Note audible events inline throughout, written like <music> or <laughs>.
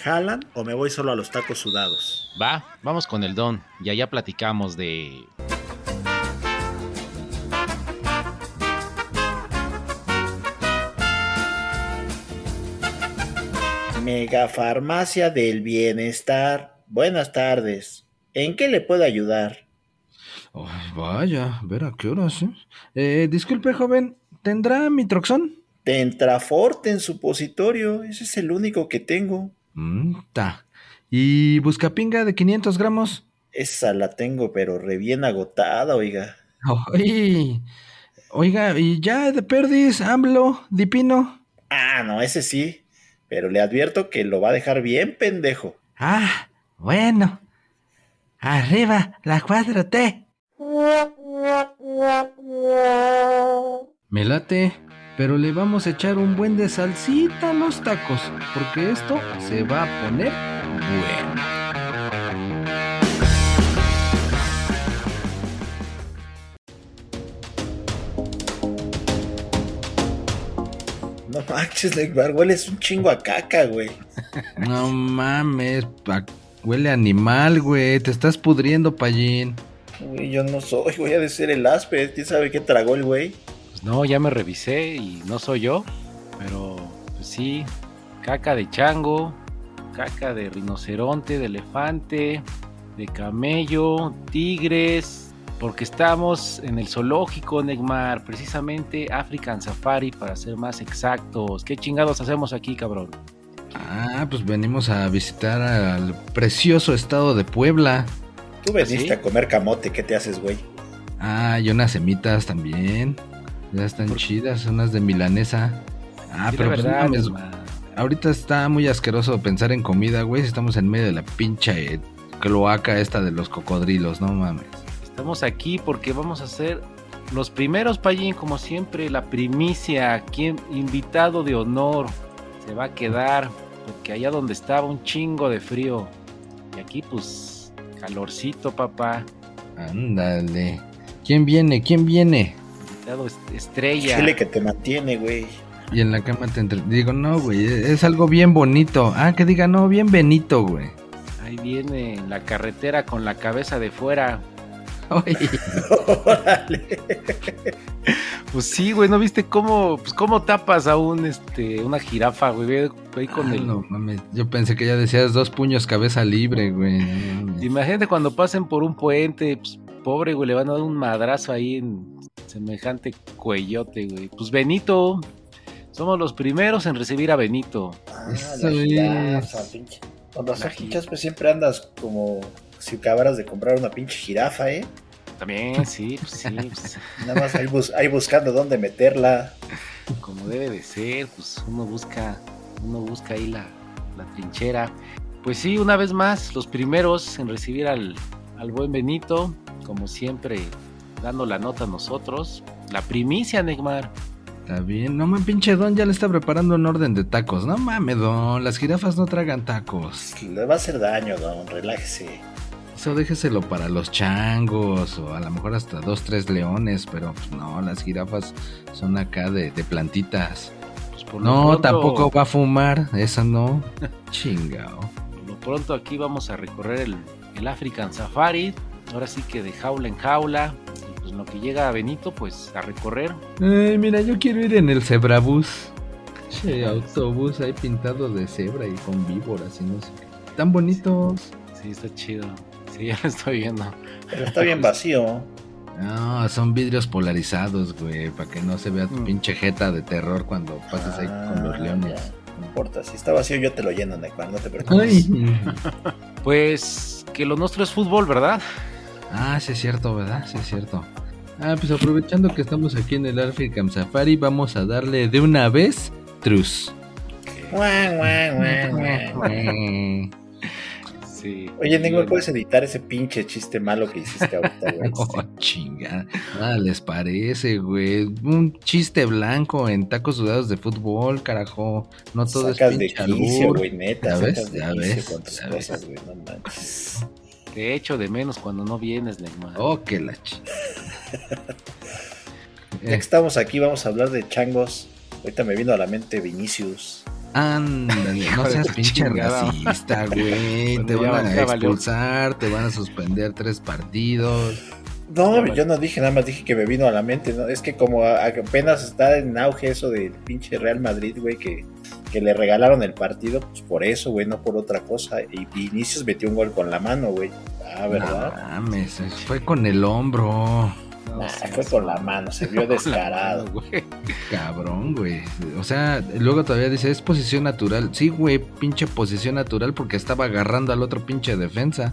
jalan o me voy solo a los tacos sudados. Va, vamos con el don y allá platicamos de... Mega Farmacia del Bienestar. Buenas tardes. ¿En qué le puedo ayudar? Ay, vaya, ver a qué horas, ¿eh? Eh, disculpe, joven, ¿tendrá Mitroxón? Tentraforte en supositorio. Ese es el único que tengo. Mm, ta. ¿Y buscapinga de 500 gramos? Esa la tengo, pero re bien agotada, oiga. Ay, oiga, ¿y ya de perdis, AMLO, Dipino? Ah, no, ese sí. Pero le advierto que lo va a dejar bien pendejo. Ah, bueno. Arriba, la 4T. <laughs> Me late, pero le vamos a echar un buen de salsita a los tacos, porque esto se va a poner bueno. No manches, Neymar, hueles un chingo a caca, güey. No mames, pa- huele animal, güey. Te estás pudriendo, Pallín. Güey, yo no soy, voy a decir el aspe. ¿Quién sabe qué tragó el güey? No, ya me revisé y no soy yo, pero pues sí, caca de chango, caca de rinoceronte, de elefante, de camello, tigres, porque estamos en el zoológico Negmar, precisamente African Safari para ser más exactos. ¿Qué chingados hacemos aquí, cabrón? Ah, pues venimos a visitar al precioso estado de Puebla. Tú veniste ¿Sí? a comer camote, ¿qué te haces, güey? Ah, y unas semitas también. Ya están ¿Por- chidas, unas de milanesa. Ah, pero pues, verdad, mames, ahorita está muy asqueroso pensar en comida, güey. Estamos en medio de la pinche eh, cloaca esta de los cocodrilos, no mames. Estamos aquí porque vamos a hacer los primeros, Payín, como siempre, la primicia, quien invitado de honor se va a quedar, porque allá donde estaba un chingo de frío, y aquí pues calorcito, papá, Ándale. ¿Quién viene? ¿Quién viene? Invitado estrella. Chile que te mantiene, güey. Y en la cama te entre... Digo, no, güey, es algo bien bonito. Ah, que diga, no, bien benito, güey. Ahí viene en la carretera con la cabeza de fuera. <laughs> Ay, Órale. Pues sí, güey, ¿no viste cómo, pues cómo tapas a un, este, una jirafa, güey? Ve Ahí con ah, el... no mames, yo pensé que ya decías dos puños cabeza libre, güey. Imagínate cuando pasen por un puente, pues, pobre, güey, le van a dar un madrazo ahí en semejante cuellote, güey. Pues Benito, somos los primeros en recibir a Benito. Ah, la jirafa, es. pinche. Con razón, La pinchas, pues siempre andas como si acabaras de comprar una pinche jirafa, ¿eh? También, <laughs> sí, pues sí, pues, Nada más ahí, bus- ahí buscando dónde meterla. como debe de ser, pues uno busca, uno busca ahí la, la trinchera. Pues sí, una vez más, los primeros en recibir al, al buen Benito, como siempre, dando la nota a nosotros. La primicia, Neymar. Está bien. No mames, pinche Don ya le está preparando un orden de tacos. No mames, Don. Las jirafas no tragan tacos. Le va a hacer daño, don, relájese. Eso déjeselo para los changos o a lo mejor hasta dos, tres leones. Pero pues, no, las jirafas son acá de, de plantitas. Pues, por No, pronto- tampoco va a fumar. Esa no. <laughs> Chingao. Por lo pronto aquí vamos a recorrer el, el African Safari. Ahora sí que de jaula en jaula. Y pues en lo que llega a Benito, pues a recorrer. Ay, mira, yo quiero ir en el zebrabús. <laughs> Che, autobús ahí pintado de cebra y con víboras y no sé qué. Tan bonitos. Sí, está chido. Sí, <laughs> ya lo estoy viendo. Pero está bien vacío. No, son vidrios polarizados, güey, para que no se vea tu Mm. pinche jeta de terror cuando pases ahí con los Ah, leones. ya, No importa, si está vacío yo te lo lleno, Necuan, no te preocupes. Ay. <laughs> Pues que lo nuestro es fútbol, ¿verdad? Ah, sí es cierto, ¿verdad? Sí es cierto. Ah, pues aprovechando que estamos aquí en el African Safari, vamos a darle de una vez trus. Ok. Guau, guau, guau, guau. Sí. Oye, Neymar, ¿puedes editar ese pinche chiste malo que hiciste ahorita, güey? <laughs> Oh, chinga. Nada les parece, güey. Un chiste blanco en tacos sudados de fútbol, carajo. No todo Sacas es de pinche quicio, albur. güey, neta. Ya ves, sacas de ya quicio ves, con tus ya cosas, güey, no manches. Te echo de menos cuando no vienes, Neymar. Oh, que la ch... <laughs> Ya que estamos aquí, vamos a hablar de changos. Ahorita me vino a la mente Vinicius. Ándale, no <laughs> seas pinche racista, güey. <laughs> Te van a valió. expulsar, te van a suspender tres partidos. No, Ya, yo no dije, nada más dije que me vino a la mente. ¿no? Es que como apenas está en auge eso del pinche Real Madrid, güey, que, que le regalaron el partido, pues por eso, güey, no por otra cosa. Y Vinicius metió un gol con la mano, güey. Ah, ¿verdad? No mames, fue con el hombro. No Nah, fue con la mano, se vio <laughs> descarado. mano, güey. Cabrón, güey. O sea, luego todavía dice, es posición natural. Sí, güey, pinche posición natural porque estaba agarrando al otro pinche defensa.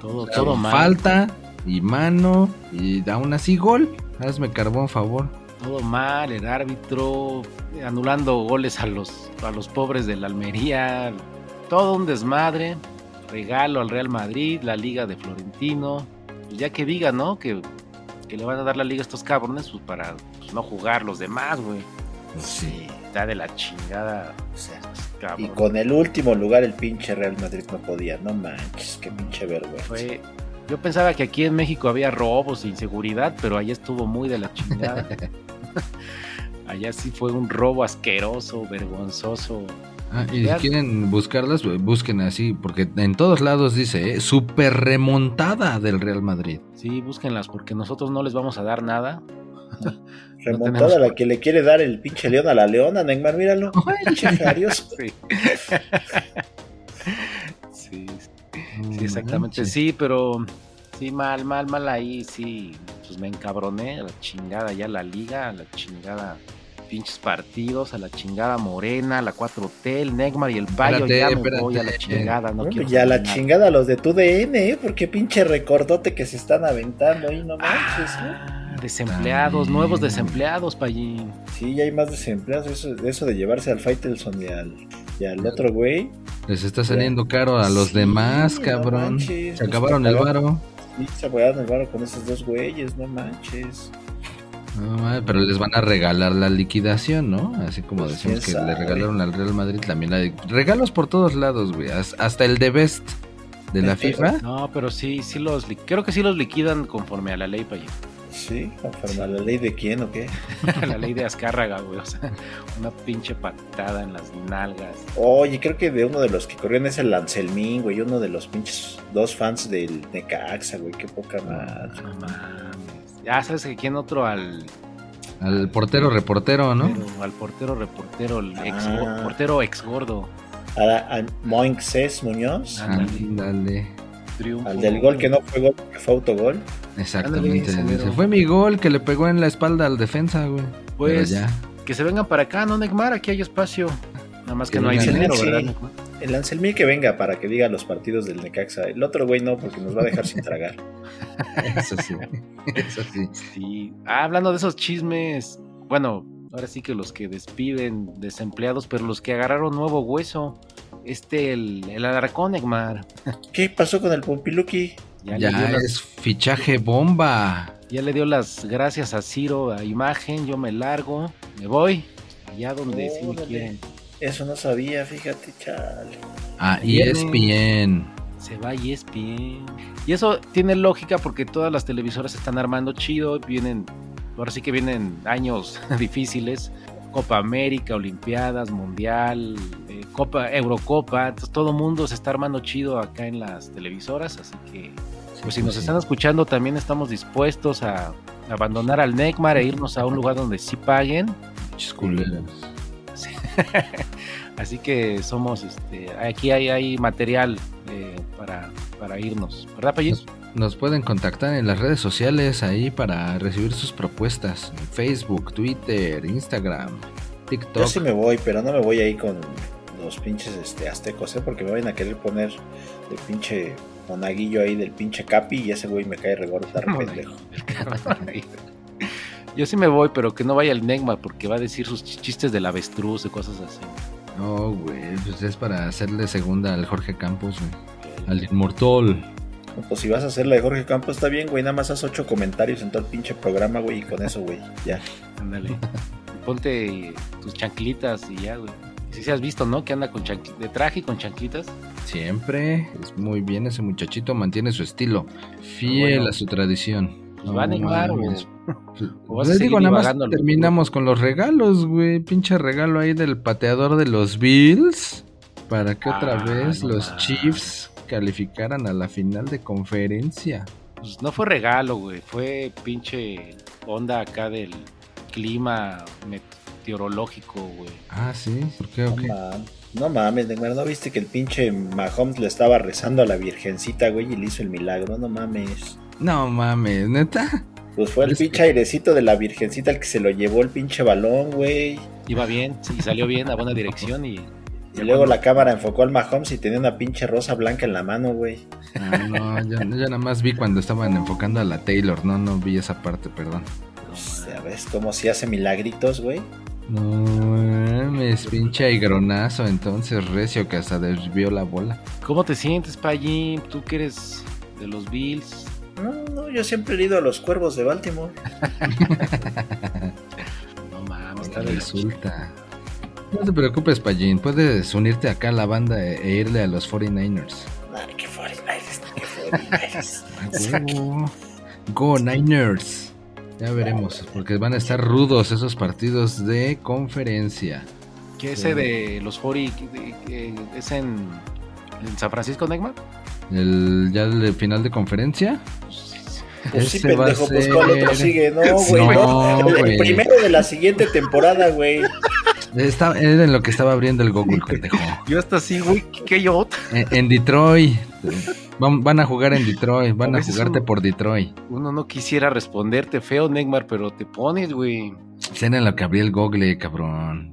Todo, todo mal. Falta y mano y aún así gol. Hazme carbón, favor. Todo mal, el árbitro anulando goles a los, a los pobres de la Almería. Todo un desmadre. Regalo al Real Madrid, la Liga de Florentino. Pues ya que diga, ¿no? Que, que le van a dar la liga a estos cabrones pues para pues, no jugar los demás, güey. Sí. Está de la chingada. O sea, Cabrón. y con el último lugar el pinche Real Madrid no podía. No manches, qué pinche vergüenza. Fue, yo pensaba que aquí en México había robos e inseguridad, pero allá estuvo muy de la chingada. <laughs> allá sí fue un robo asqueroso, vergonzoso. Ah, y si quieren buscarlas, busquen así, porque en todos lados dice, ¿eh? super remontada del Real Madrid. Sí, búsquenlas porque nosotros no les vamos a dar nada. <laughs> Remontada tenemos- la que le quiere dar el pinche león a la leona, Neymar, míralo. <laughs> <laughs> Sí. sí, sí, exactamente. Sí, pero sí, mal, mal, mal ahí, sí. Pues me encabroné, a la chingada ya la liga, a la chingada pinches partidos, a la chingada Morena, a la 4T, el Neymar y el Bayo, Espérate, ya me espérate. voy a la chingada, no quiero y a la nada. chingada los de tu DN, ¿eh? Porque pinche recordote que se están aventando ahí, no manches, ¿eh? Ah, desempleados, nuevos desempleados, Payín. Sí, ya hay más desempleados. Eso, eso de llevarse al Faitelson y al, y al otro güey. Les está saliendo caro a los Sí, demás, no cabrón. manches, Se acabaron el varo. Se apoyaron el varo con esos dos güeyes, no manches. No, mames, pero les van a regalar la liquidación, ¿no? Así como Pues, decimos que le regalaron al Real Madrid también. La... Regalos por todos lados, güey. Has- Hasta el de Best de la FIFA. No, pero sí, sí los, li- creo que sí los liquidan conforme a la ley, Payín. Sí, conforme a la ley de quién o qué. <laughs> la ley de Azcárraga, güey. O sea, una pinche patada en las nalgas. Oye, creo que de uno de los que corrían es el Anselmín, güey. Uno de los pinches dos fans del Necaxa, güey. Qué poca madre. No mames. Ya sabes que quién otro al, Al portero reportero, ¿no? pero al portero reportero, el ex, Ah. portero ex gordo. A, a Moinxes Muñoz. Ah. Ándale. Triunfo. Al del gol que no fue gol, que fue autogol. Exactamente. Ándale, ese fue mi gol que le pegó en la espalda al defensa, güey. Pues ya. que se vengan para acá, ¿no, Neymar? Aquí hay espacio. Nada más que Que no hay dinero, Sí. ¿verdad? El Anselmín que venga para que diga los partidos del Necaxa. El otro güey no, porque nos va a dejar sin tragar. <laughs> Eso sí. Eso sí. Sí. Ah, hablando de esos chismes, bueno, ahora sí que los que despiden desempleados, pero los que agarraron nuevo hueso. Este, el, el Alarcón, Neymar. ¿Qué pasó con el Pompiluki? Ya, Ya le dio las- es fichaje bomba. Ya le dio las gracias a Ciro a imagen, yo me largo, me voy, allá donde sí me quieren. Eso no sabía, fíjate, chale. Ah, Viene. ESPN. Se va y es bien. Y eso tiene lógica porque todas las televisoras se están armando chido, vienen, ahora sí que vienen años <laughs> difíciles. Copa América, Olimpiadas, Mundial, eh, Copa, Eurocopa, entonces todo mundo se está armando chido acá en las televisoras, así que pues si nos están escuchando también estamos dispuestos a abandonar al Necmar e irnos a un lugar donde sí paguen. Sí. <laughs> Así que somos, este, aquí hay, hay material eh, para, para irnos, ¿verdad, Payín? Nos pueden contactar en las redes sociales ahí para recibir sus propuestas. En Facebook, Twitter, Instagram, TikTok. Yo sí me voy, pero no me voy ahí con los pinches este, aztecos, ¿eh? Porque me vayan a querer poner el pinche monaguillo ahí del pinche capi y ese güey me cae regordo tan pendejo. <laughs> Yo sí me voy, pero que no vaya el Negma porque va a decir sus ch- chistes del avestruz y cosas así. No, güey, pues es para hacerle segunda al Jorge Campos, güey. Al inmortal. No, Pues si vas a hacer la de Jorge Campos, está bien, güey. Nada más haz ocho comentarios en todo el pinche programa, güey. Y con eso, güey, ya. Ándale. <laughs> Ponte tus chanclitas y ya, güey. Si se has visto, ¿no? Que anda con de traje y con chanclitas. Siempre es muy bien ese muchachito, mantiene su estilo, fiel Bueno. a su tradición. Pues va a <laughs> vas a Les digo, nada más terminamos con los regalos, güey. Pinche regalo ahí del pateador de los Bills. Para que otra Ah, vez no los. Chiefs calificaran a la final de conferencia. Pues no fue regalo, güey. Fue pinche onda acá del clima meteorológico, güey. Ah, sí, ¿por qué? No, mames, Neymar, ¿no viste que el pinche Mahomes le estaba rezando a la virgencita, güey, y le hizo el milagro? No mames. No mames, neta. Pues fue el Es que- pinche airecito de la virgencita el que se lo llevó el pinche balón, güey. Iba bien, sí, salió bien, a buena dirección y... Y luego la cámara enfocó al Mahomes y tenía una pinche rosa blanca en la mano, güey. Ah, no, yo, yo nada más vi cuando estaban enfocando a la Taylor. No, no vi esa parte, perdón. Ya ves cómo si hace milagritos, güey. No mames, pinche aigronazo. Entonces, recio que hasta desvió la bola. ¿Cómo te sientes, Payín? Tú que eres de los Bills. No, no, yo siempre he ido a los cuervos de Baltimore. <laughs> No mames, Resulta. No te preocupes, Pallín. Puedes unirte acá a la banda e, e irle a los 49ers. Ay, qué 49ers, qué 49ers. <laughs> A huevo. Go Niners. Ya veremos, porque van a estar rudos esos partidos de conferencia. ¿Qué ese de los 40 de- que es en, en San Francisco, Neymar? El, ya el final de conferencia. Pues sí, pues ¿cuál ser- otro sigue? No, <laughs> güey, No, no. El- güey. El primero de la siguiente temporada, güey. Está, era en lo que estaba abriendo el Google, pendejo. <laughs> Yo hasta así, güey, ¿qué yo? En, en Detroit. Van, van a jugar en Detroit. Van A a jugarte uno- por Detroit. Uno no quisiera responderte feo, Neymar, pero te pones, güey. Era en lo que abrí el Google, cabrón.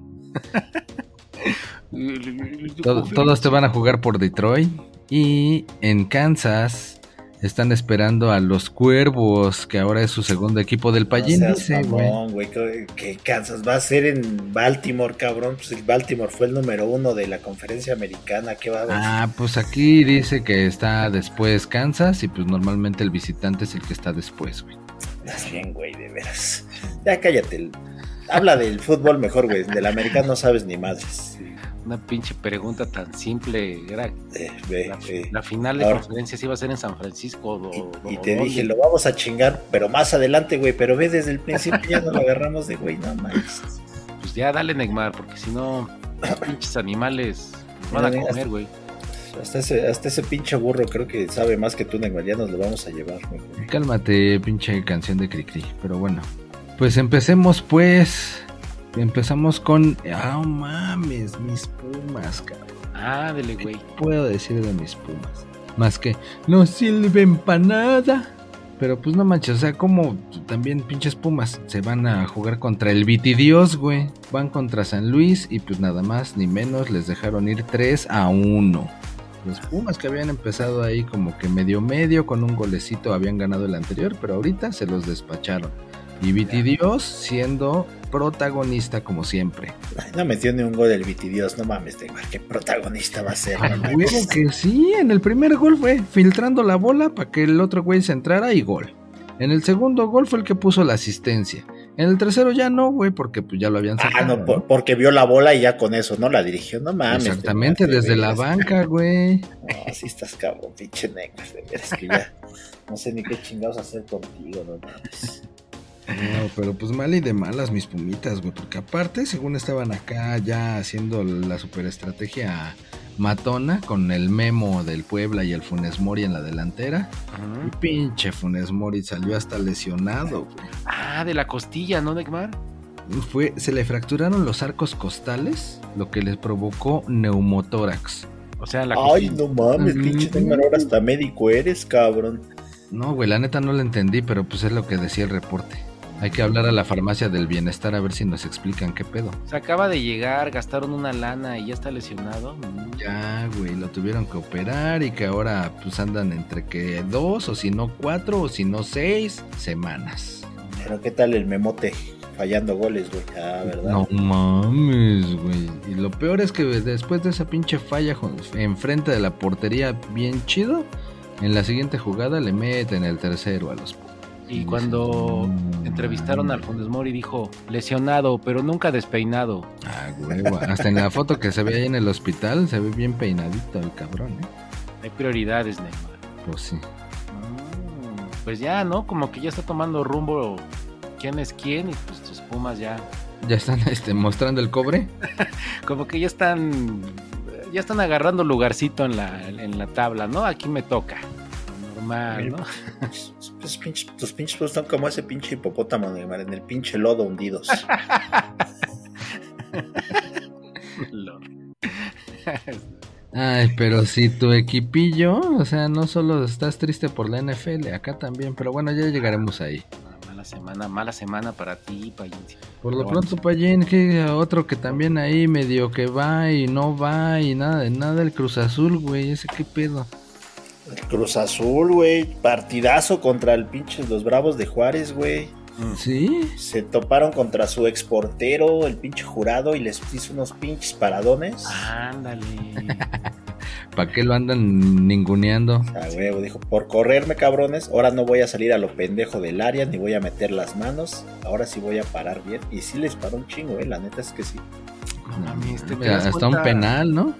<laughs> Todo- todos te van a jugar por Detroit. Y en Kansas están esperando a los Cuervos, que ahora es su segundo equipo del Pallín, No dice, güey. que- Kansas va a ser en Baltimore, cabrón. Pues el Baltimore fue el número uno de la conferencia americana. ¿Qué va a haber? Ah, pues aquí dice que está después Kansas y pues normalmente el visitante es el que está después, güey. Estás bien, güey, de veras. Ya cállate. Habla del fútbol mejor, güey. Del americano no sabes ni madres. Una pinche pregunta tan simple. Era Eh, ve, la, eh. la final de Ahora- conferencias iba a ser en San Francisco. o- Y, y o te dónde. dije, lo vamos a chingar, pero más adelante, güey. Pero ve, desde el principio ya nos lo agarramos de, güey, no mames. Pues ya dale, Neymar, porque si no, <clears throat> pinches animales nos van a comer, güey. Hasta ese, hasta ese pinche burro creo que sabe más que tú, Neymar. Ya nos lo vamos a llevar, güey. Cálmate, pinche canción de Cricri. Pero bueno, pues empecemos pues. Empezamos con... Ah, mames, mis pumas, cabrón. Ah, dele, güey. puedo decir de mis pumas? Más que no sirven para nada. Pero pues no manches, o sea, como también pinches pumas se van a jugar contra el Vitidios, güey. Van contra San Luis y pues nada más ni menos les dejaron ir 3 a 1. Los Pumas que habían empezado ahí como que medio medio con un golecito habían ganado el anterior, pero ahorita se los despacharon. Y Vitidios siendo protagonista como siempre. Ay, no metió ni un gol del Vitidios, no mames, Neymar. ¿Qué protagonista va a ser? A no mames? huevo que sí, en el primer gol fue filtrando la bola para que el otro güey se entrara y gol. En el segundo gol fue el que puso la asistencia. En el tercero ya no, güey, porque pues ya lo habían Ah, sacado. no, por- porque vio la bola y ya con eso, ¿no? La dirigió, no mames. Exactamente, de desde la banca, güey. No, así estás cabrón, pinche. De veras que ya no sé ni qué chingados hacer contigo, no mames. No, pero pues mal y de malas mis pumitas, güey, porque aparte, según estaban acá ya haciendo la superestrategia matona con el memo del Puebla y el Funes Mori en la delantera. Y pinche Funes Mori salió hasta lesionado, güey. Ah, de la costilla, ¿no, Neymar? Fue, se le fracturaron los arcos costales, lo que les provocó neumotórax. O sea, la Ay, costilla. no mames, pinche Neymar, ahora hasta médico eres, cabrón. No, güey, la neta no lo entendí, pero pues es lo que decía el reporte. Hay que hablar a la farmacia del bienestar a ver si nos explican qué pedo. Se acaba de llegar, gastaron una lana y ya está lesionado. Mm. Ya, güey, lo tuvieron que operar y que ahora pues andan entre que dos o si no cuatro o si no seis semanas. Pero qué tal el memote. fallando goles, güey. Ah, ¿verdad? No mames, güey. Y lo peor es que después de esa pinche falla enfrente de la portería bien chido, en la siguiente jugada le meten el tercero a los. Y cuando entrevistaron al. Funes Mori dijo, lesionado, pero nunca despeinado. Ah, huevo. Hasta en la foto que se ve ahí en el hospital se ve bien peinadito el cabrón, ¿eh? Hay prioridades, Neymar. Pues sí. Mm, Pues ya, ¿no? Como que ya está tomando rumbo quién es quién y pues tus Pumas ya... Ya están este, mostrando el cobre. <laughs> Como que ya están... Ya están agarrando lugarcito en la, en la tabla, ¿no? Aquí me toca. Normal, ¿no? Pues, pinches- tus pinches pues, son como ese pinche hipopótamo, en el pinche lodo hundidos. <laughs> Ay, pero si tu equipillo, o sea, no solo estás triste por la NFL, acá también, pero bueno, ya llegaremos ahí. mala semana, mala semana para ti, Payín. Por lo pronto, Payín, que otro que también ahí medio que va y no va y nada de nada, el Cruz Azul, güey, ese qué pedo. El Cruz Azul, güey. Partidazo contra el pinche los Bravos de Juárez, güey. ¿Sí? Se toparon contra su exportero, el pinche jurado, y les hizo unos pinches paradones. Ándale. <laughs> ¿Para qué lo andan ninguneando? A huevo, dijo, por correrme cabrones, ahora no voy a salir a lo pendejo del área, ni voy a meter las manos, ahora sí voy a parar bien. Y sí les paró un chingo, eh, la neta es que sí. No mames, ¿te Mira, das hasta un penal, ¿no?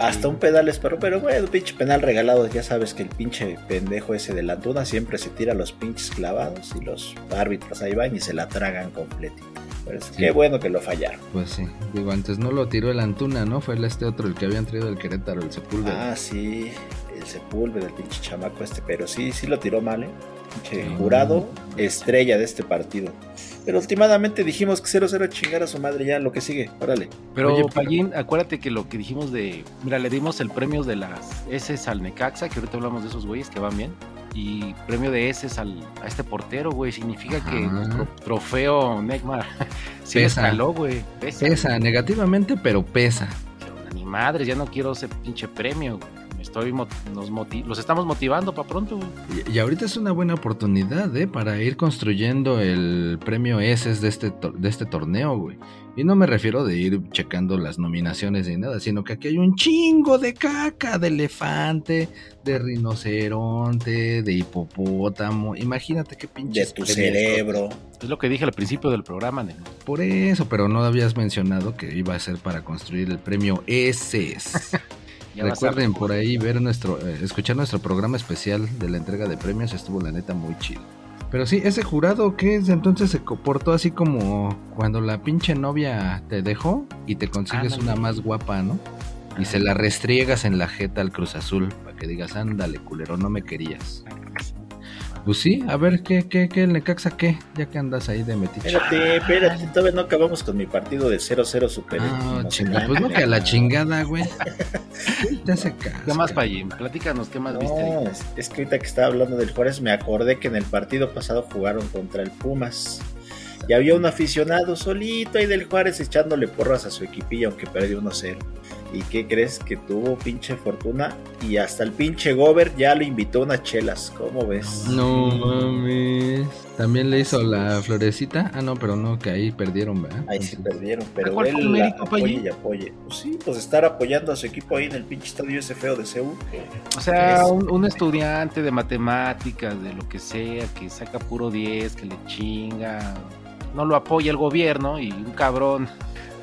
Hasta un pedal les paró, pero bueno, pinche penal regalado, ya sabes que el pinche pendejo ese de la Antuna siempre se tira los pinches clavados y los árbitros ahí van y se la tragan completito. Pero Sí. qué bueno que lo fallaron. Pues sí. Digo, antes no lo tiró el Antuna, ¿no? Fue el este otro, el que habían traído el Querétaro, el Sepúlveda. Ah, sí, el Sepúlveda, el pinche chamaco este, pero sí, sí lo tiró mal, ¿eh? Pinche Sí. jurado, estrella de este partido. Pero últimamente dijimos que 0-0 chingar a su madre ya, lo que sigue, órale. Pero, Oye, pero- Payín, acuérdate que lo que dijimos de. Mira, le dimos el premio de las S al Necaxa, que ahorita hablamos de esos güeyes que van bien. Y premio de S al, a este portero, güey. Significa que nuestro trofeo Neymar <laughs> Pesa. escaló, güey. Pesa. Pesa negativamente, pero pesa. Pero, Ni madres, ya no quiero ese pinche premio, güey. Me estoy mo- nos moti- los estamos motivando para pronto. Y, y ahorita es una buena oportunidad, ¿eh? Para ir construyendo el premio S de este, tor- de este torneo, güey. Y no me refiero de ir checando las nominaciones ni nada, sino que aquí hay un chingo de caca, de elefante, de rinoceronte, de hipopótamo. Imagínate qué De pinches tu premios. cerebro. Es lo que dije al principio del programa, Neymar. Por eso, pero no habías mencionado que iba a ser para construir el premio S. <laughs> Ya vas a- Recuerden por ahí ver nuestro, eh, escuchar nuestro programa especial de la entrega de premios, estuvo la neta muy chido. Pero sí, ese jurado que es entonces se comportó así como cuando la pinche novia te dejó y te consigues Ándale. una más guapa, ¿no? Y se la restriegas en la jeta al Cruz Azul para que digas, ándale, culero, no me querías. Pues sí, a ver, ¿qué, qué, qué, el Necaxa qué? Ya que andas ahí de metiche. Espérate, espérate, todavía no acabamos con mi partido de 0-0 super. Ah, emocionante. chinga, pues no que a la chingada, güey. <laughs> Te hace caso. ¿Qué más. Payín? Platícanos, ¿qué más viste? No, es, es que ahorita que estaba hablando del Juárez me acordé que en el partido pasado jugaron contra el Pumas. Y había un aficionado solito ahí del Juárez echándole porras a su equipillo aunque perdió 1-0. ¿Y qué crees? Que tuvo pinche fortuna y hasta el pinche Gober ya lo invitó a unas chelas. ¿Cómo ves? No mames. También le hizo la florecita. Ah, no, pero no, que ahí perdieron, ¿verdad? Ahí sí perdieron, pero ¿Cuál fue el él mérito, apoye y apoye. Pues sí, pues estar apoyando a su equipo ahí en el pinche estadio ese feo de Seúl. O sea, Es- un, un estudiante de matemáticas, de lo que sea, que saca puro 10, que le chinga, no lo apoya el gobierno y un cabrón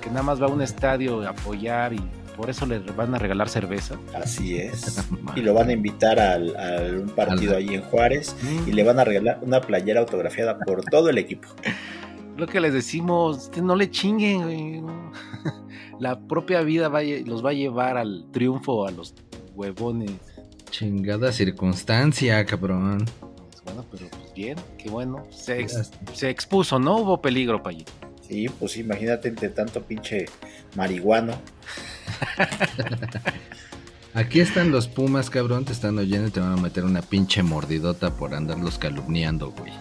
que nada más va a un estadio a apoyar y por eso le van a regalar cerveza. Así es. <laughs> Y lo van a invitar al, a un partido Al- ahí en Juárez y le van a regalar una playera autografiada por todo el equipo. <laughs> Lo que les decimos, no le chinguen. <laughs> La propia vida va a lle- los va a llevar al triunfo a los huevones. Chingada circunstancia, cabrón. Pues bueno, pero pues bien, qué bueno. Se, ex- Ya- se expuso, no hubo peligro, Payito. Sí, pues imagínate entre tanto pinche marihuano. <laughs> Aquí están los pumas, cabrón. Te están oyendo y te van a meter una pinche mordidota por andarlos calumniando, güey.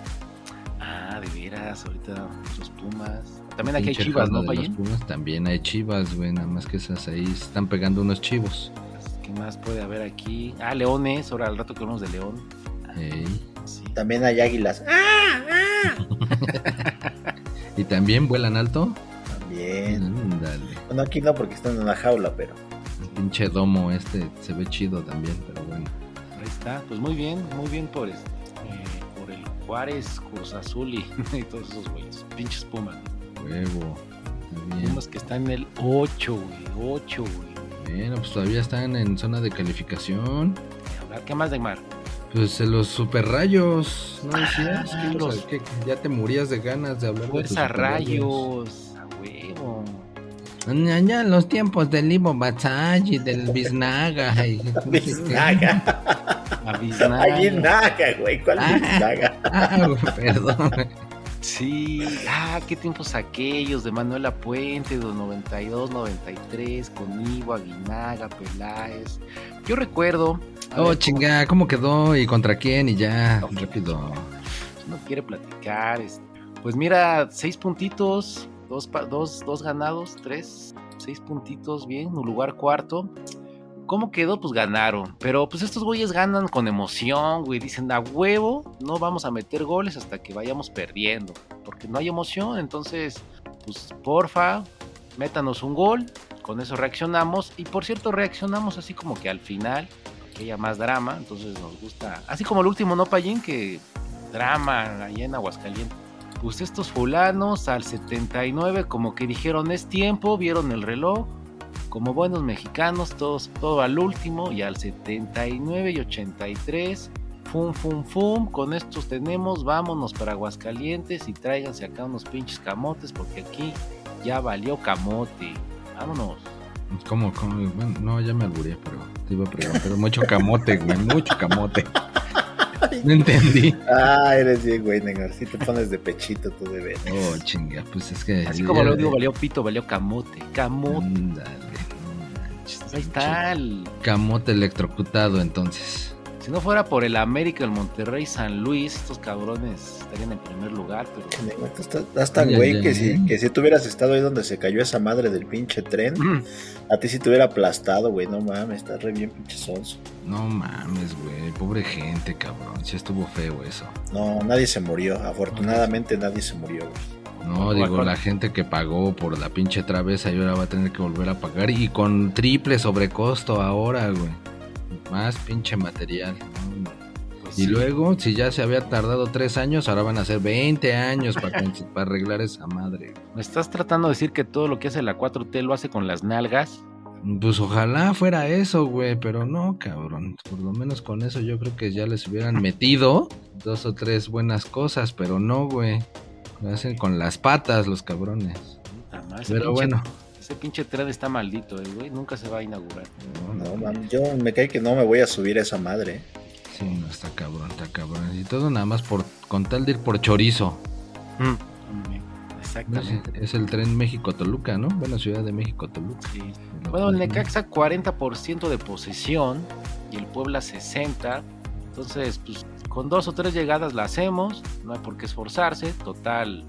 Ah, de veras, ahorita los Pumas. También aquí hay chivas, ¿no, de los? Pumas. También hay chivas, güey. Nada más que esas ahí están pegando unos chivos. ¿Qué más puede haber aquí? Ah, Leones, ahora al rato que hablamos de León. Sí. También hay águilas. ¡Ah! <laughs> Y ¿Y también vuelan alto? Ándale. Bueno, aquí no porque están en una jaula, pero. El pinche domo este se ve chido también, pero bueno. Ahí está, pues muy bien, muy bien por, este, eh, por el Juárez, Cruz Azul y, <laughs> y todos esos güeyes. Pinches Pumas. Huevo. Bien. Pumas que están en el 8, güey. 8, güey. Bueno, pues todavía están en zona de calificación. A ver, ¿qué más de Mar? Pues en los super rayos, ¿no decías? Ah, ¿Qué ibas a- los- qué- ya te morías de ganas de hablar de Fuerza superrayos. Rayos. A huevo. Ya, ya en los tiempos del Ivo Batsagi, del <laughs> Biznaga. y- Biznaga. Avisnar. Ahí naga, güey. ¿Cuál Ah. Biznaga? Ah, perdón. Sí, ah, qué tiempos aquellos de Manuela Puente, de los 92, 93, con Ivo, Aguinaga, Peláez. Yo recuerdo. a Oh, ver, chinga, ¿cómo quedó y contra quién? Y ya, rápido. no quiere platicar. es- Pues mira, seis puntitos, dos, dos, dos ganados, tres, seis puntitos, bien, un lugar cuarto. ¿Cómo quedó? Pues ganaron. Pero pues estos güeyes ganan con emoción, güey. Dicen, a huevo, no vamos a meter goles hasta que vayamos perdiendo. Porque no hay emoción. Entonces, pues porfa, métanos un gol. Con eso reaccionamos. Y por cierto, reaccionamos así como que al final, que haya más drama. Entonces nos gusta. Así como el último, ¿no, Payín? Que drama allá en Aguascalientes. Pues estos fulanos al 79 como que dijeron es tiempo, vieron el reloj, como buenos mexicanos, todos, todo al último y al 79 y 83, fum, fum, fum, con estos tenemos, vámonos para Aguascalientes y tráiganse acá unos pinches camotes porque aquí ya valió camote. Vámonos. ¿Cómo, cómo? Bueno, no, ya me alburé, pero te iba a preguntar. Mucho camote, güey, mucho camote. <laughs> No entendí. Ah, eres bien, güey, Negar. Si te pones de pechito tú de ver. Oh, chinga, pues es que. Así como lo digo, valió pito, valió camote, camote. Ándale, no manches, Ahí está el, Camote electrocutado, entonces. Si no fuera por el América, el Monterrey, San Luis, estos cabrones estarían en primer lugar, pero... Ay, güey que, si, que si tú hubieras estado ahí donde se cayó esa madre del pinche tren, a ti sí te hubiera aplastado, güey. No mames, estás re bien pinche sonso. No mames, güey. Pobre gente, cabrón. Sí estuvo feo eso. No, nadie se murió. Afortunadamente nadie se murió, güey. No, No, digo, la gente que pagó por la pinche travesa y ahora va a tener que volver a pagar y con triple sobrecosto ahora, güey. Más pinche material. Pues Y sí. luego, si ya se había tardado tres años, ahora van a ser 20 años para, <laughs> para arreglar esa madre. ¿Me estás tratando de decir que todo lo que hace la 4T lo hace con las nalgas? Pues ojalá fuera eso, güey, pero no, cabrón. Por lo menos con eso yo creo que ya les hubieran metido dos o tres buenas cosas, pero no, güey. Lo hacen con las patas los cabrones. Pero bueno, Ese pinche tren está maldito, eh, güey. Nunca se va a inaugurar. No, man, yo me cae que no me voy a subir a esa madre. Sí, no, está cabrón, está cabrón. Y todo nada más por con tal de ir por chorizo. Mm, Exactamente. Es, es el tren México-Toluca, ¿no? Bueno, Ciudad de México-Toluca. Sí. Bueno, el Necaxa 40% de posesión y el Puebla 60%. Entonces, pues con dos o tres llegadas la hacemos, no hay por qué esforzarse. Total,